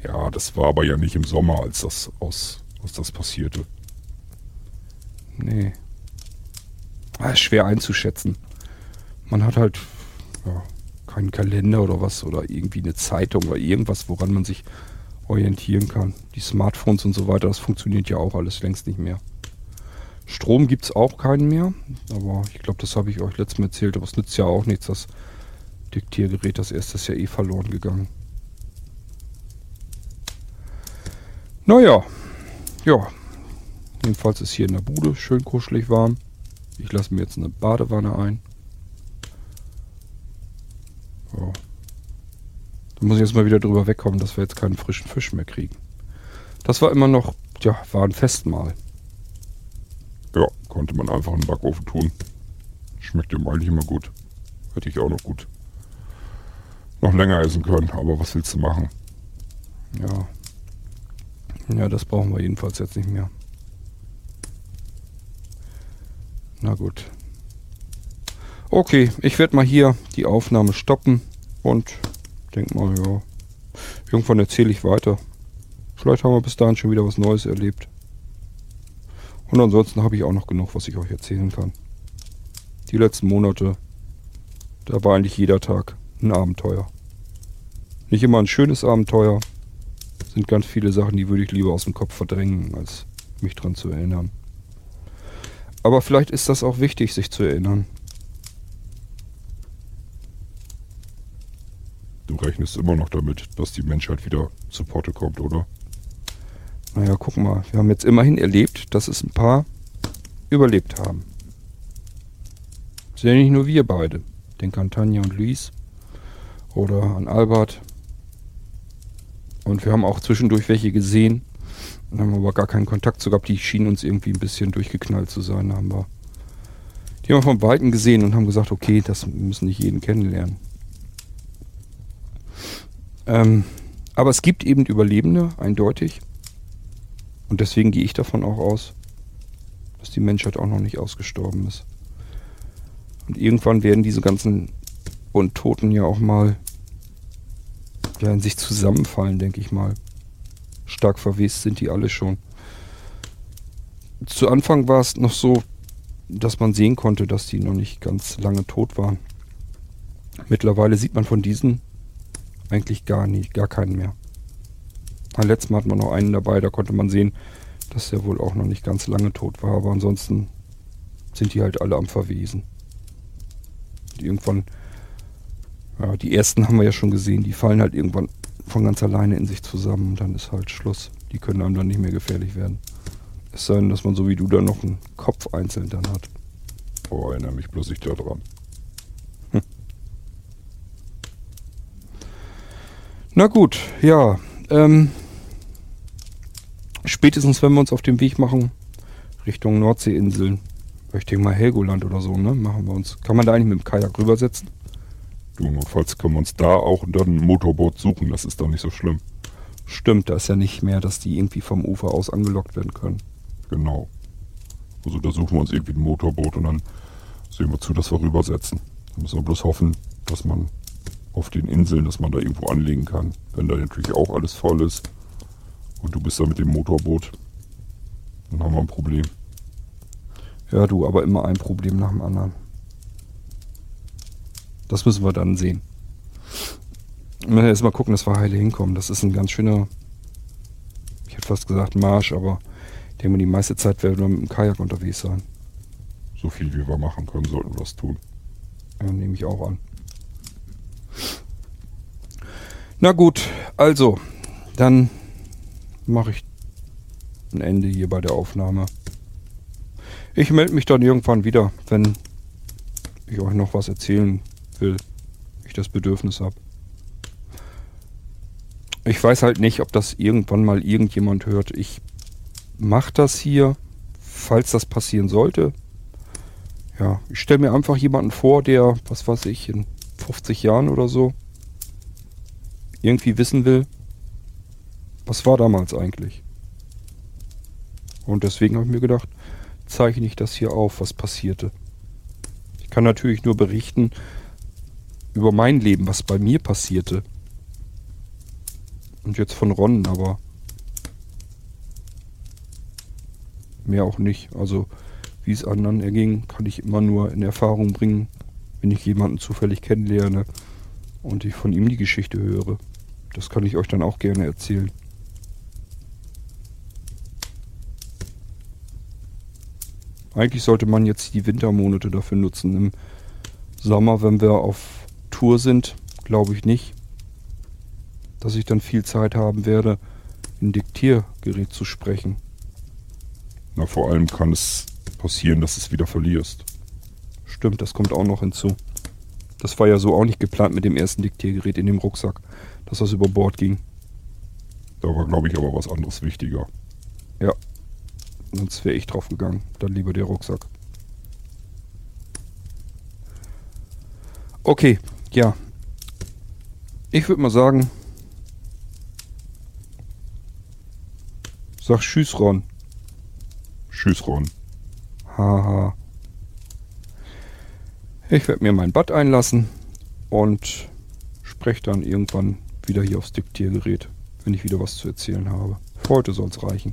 Ja, das war aber ja nicht im Sommer, als das aus, als das passierte. Nee. Ah, ist schwer einzuschätzen. Man hat halt ja, keinen Kalender oder was oder irgendwie eine Zeitung oder irgendwas, woran man sich orientieren kann. Die Smartphones und so weiter, das funktioniert ja auch alles längst nicht mehr. Strom gibt es auch keinen mehr, aber ich glaube, das habe ich euch letztes Mal erzählt, aber es nützt ja auch nichts, das Diktiergerät, das erste ist ja eh verloren gegangen. Naja, ja. Jedenfalls ist hier in der Bude schön kuschelig warm. Ich lasse mir jetzt eine Badewanne ein. Ja. Da muss ich jetzt mal wieder drüber wegkommen, dass wir jetzt keinen frischen Fisch mehr kriegen. Das war immer noch, ja, war ein Festmahl. Ja, konnte man einfach in den Backofen tun. Schmeckt ihm eigentlich immer gut. Hätte ich auch noch gut noch länger essen können, aber was willst du machen? Ja. Ja, das brauchen wir jedenfalls jetzt nicht mehr. Na gut. Okay, ich werde mal hier die Aufnahme stoppen und denk mal, ja, irgendwann erzähle ich weiter. Vielleicht haben wir bis dahin schon wieder was Neues erlebt. Und ansonsten habe ich auch noch genug, was ich euch erzählen kann. Die letzten Monate, da war eigentlich jeder Tag ein Abenteuer. Nicht immer ein schönes Abenteuer. Sind ganz viele Sachen, die würde ich lieber aus dem Kopf verdrängen, als mich dran zu erinnern. Aber vielleicht ist das auch wichtig, sich zu erinnern. Du rechnest immer noch damit, dass die Menschheit wieder zu Potte kommt, oder? Naja, guck mal, wir haben jetzt immerhin erlebt, dass es ein paar überlebt haben. Sind nicht nur wir beide. Denk an Tanja und Luis oder an Albert. Und wir haben auch zwischendurch welche gesehen. Dann haben wir aber gar keinen Kontakt zu gehabt. Die schienen uns irgendwie ein bisschen durchgeknallt zu sein. Haben wir, die haben wir von Weitem gesehen und haben gesagt, okay, das müssen nicht jeden kennenlernen. Ähm, aber es gibt eben Überlebende, eindeutig. Und deswegen gehe ich davon auch aus, dass die Menschheit auch noch nicht ausgestorben ist. Und irgendwann werden diese ganzen Untoten ja auch mal ja, in sich zusammenfallen, denke ich mal. Stark verwest sind die alle schon. Zu Anfang war es noch so, dass man sehen konnte, dass die noch nicht ganz lange tot waren. Mittlerweile sieht man von diesen eigentlich gar nicht, gar keinen mehr. Letztes Mal hatten wir noch einen dabei, da konnte man sehen, dass der wohl auch noch nicht ganz lange tot war, aber ansonsten sind die halt alle am Verwesen. irgendwann ja, die ersten haben wir ja schon gesehen, die fallen halt irgendwann von ganz alleine in sich zusammen und dann ist halt Schluss. Die können einem dann nicht mehr gefährlich werden. Es sei denn, dass man so wie du da noch einen Kopf einzeln dann hat. Oh, erinnere mich bloß nicht daran. Hm. Na gut, ja. Ähm, spätestens, wenn wir uns auf den Weg machen Richtung Nordseeinseln, ich denke mal Helgoland oder so, ne? Machen wir uns. Kann man da eigentlich mit dem Kajak rübersetzen? Du, notfalls können wir uns da auch dann ein Motorboot suchen, das ist doch nicht so schlimm. Stimmt, da ist ja nicht mehr, dass die irgendwie vom Ufer aus angelockt werden können. Genau. Also da suchen wir uns irgendwie ein Motorboot und dann sehen wir zu, dass wir rübersetzen. Da müssen wir bloß hoffen, dass man auf den Inseln, dass man da irgendwo anlegen kann. Wenn da natürlich auch alles voll ist und du bist da mit dem Motorboot, dann haben wir ein Problem. Ja, du, aber immer ein Problem nach dem anderen. Das müssen wir dann sehen. Müssen wir erstmal gucken, dass wir heile hinkommen. Das ist ein ganz schöner, ich hätte fast gesagt Marsch, aber ich denke mal, die meiste Zeit werden wir mit dem Kajak unterwegs sein. So viel wie wir machen können, sollten wir das tun. Ja, nehme ich auch an. Na gut, also, dann mache ich ein Ende hier bei der Aufnahme. Ich melde mich dann irgendwann wieder, wenn ich euch noch was erzählen will, ich das Bedürfnis habe. Ich weiß halt nicht, ob das irgendwann mal irgendjemand hört. Ich mache das hier, falls das passieren sollte. Ja, ich stelle mir einfach jemanden vor, der, was weiß ich, in 50 Jahren oder so irgendwie wissen will, was war damals eigentlich. Und deswegen habe ich mir gedacht, zeichne ich das hier auf, was passierte. Ich kann natürlich nur berichten über mein Leben, was bei mir passierte. Und jetzt von Ron, aber mehr auch nicht. Also wie es anderen erging, kann ich immer nur in Erfahrung bringen, wenn ich jemanden zufällig kennenlerne und ich von ihm die Geschichte höre. Das kann ich euch dann auch gerne erzählen. Eigentlich sollte man jetzt die Wintermonate dafür nutzen. Im Sommer, wenn wir auf Tour sind, glaube ich nicht dass ich dann viel Zeit haben werde, in Diktiergerät zu sprechen. Na, vor allem kann es passieren, dass du es wieder verlierst. Stimmt, das kommt auch noch hinzu. Das war ja so auch nicht geplant mit dem ersten Diktiergerät in dem Rucksack, dass das über Bord ging. Da war, glaube ich, aber was anderes wichtiger. Ja, sonst wäre ich drauf gegangen. Dann lieber der Rucksack. Okay, ja. Ich würde mal sagen, Sag Tschüss, Ron. Tschüss, Ron. Haha. Ich werde mir mein Bad einlassen und spreche dann irgendwann wieder hier aufs Diktiergerät, wenn ich wieder was zu erzählen habe. Für heute soll es reichen.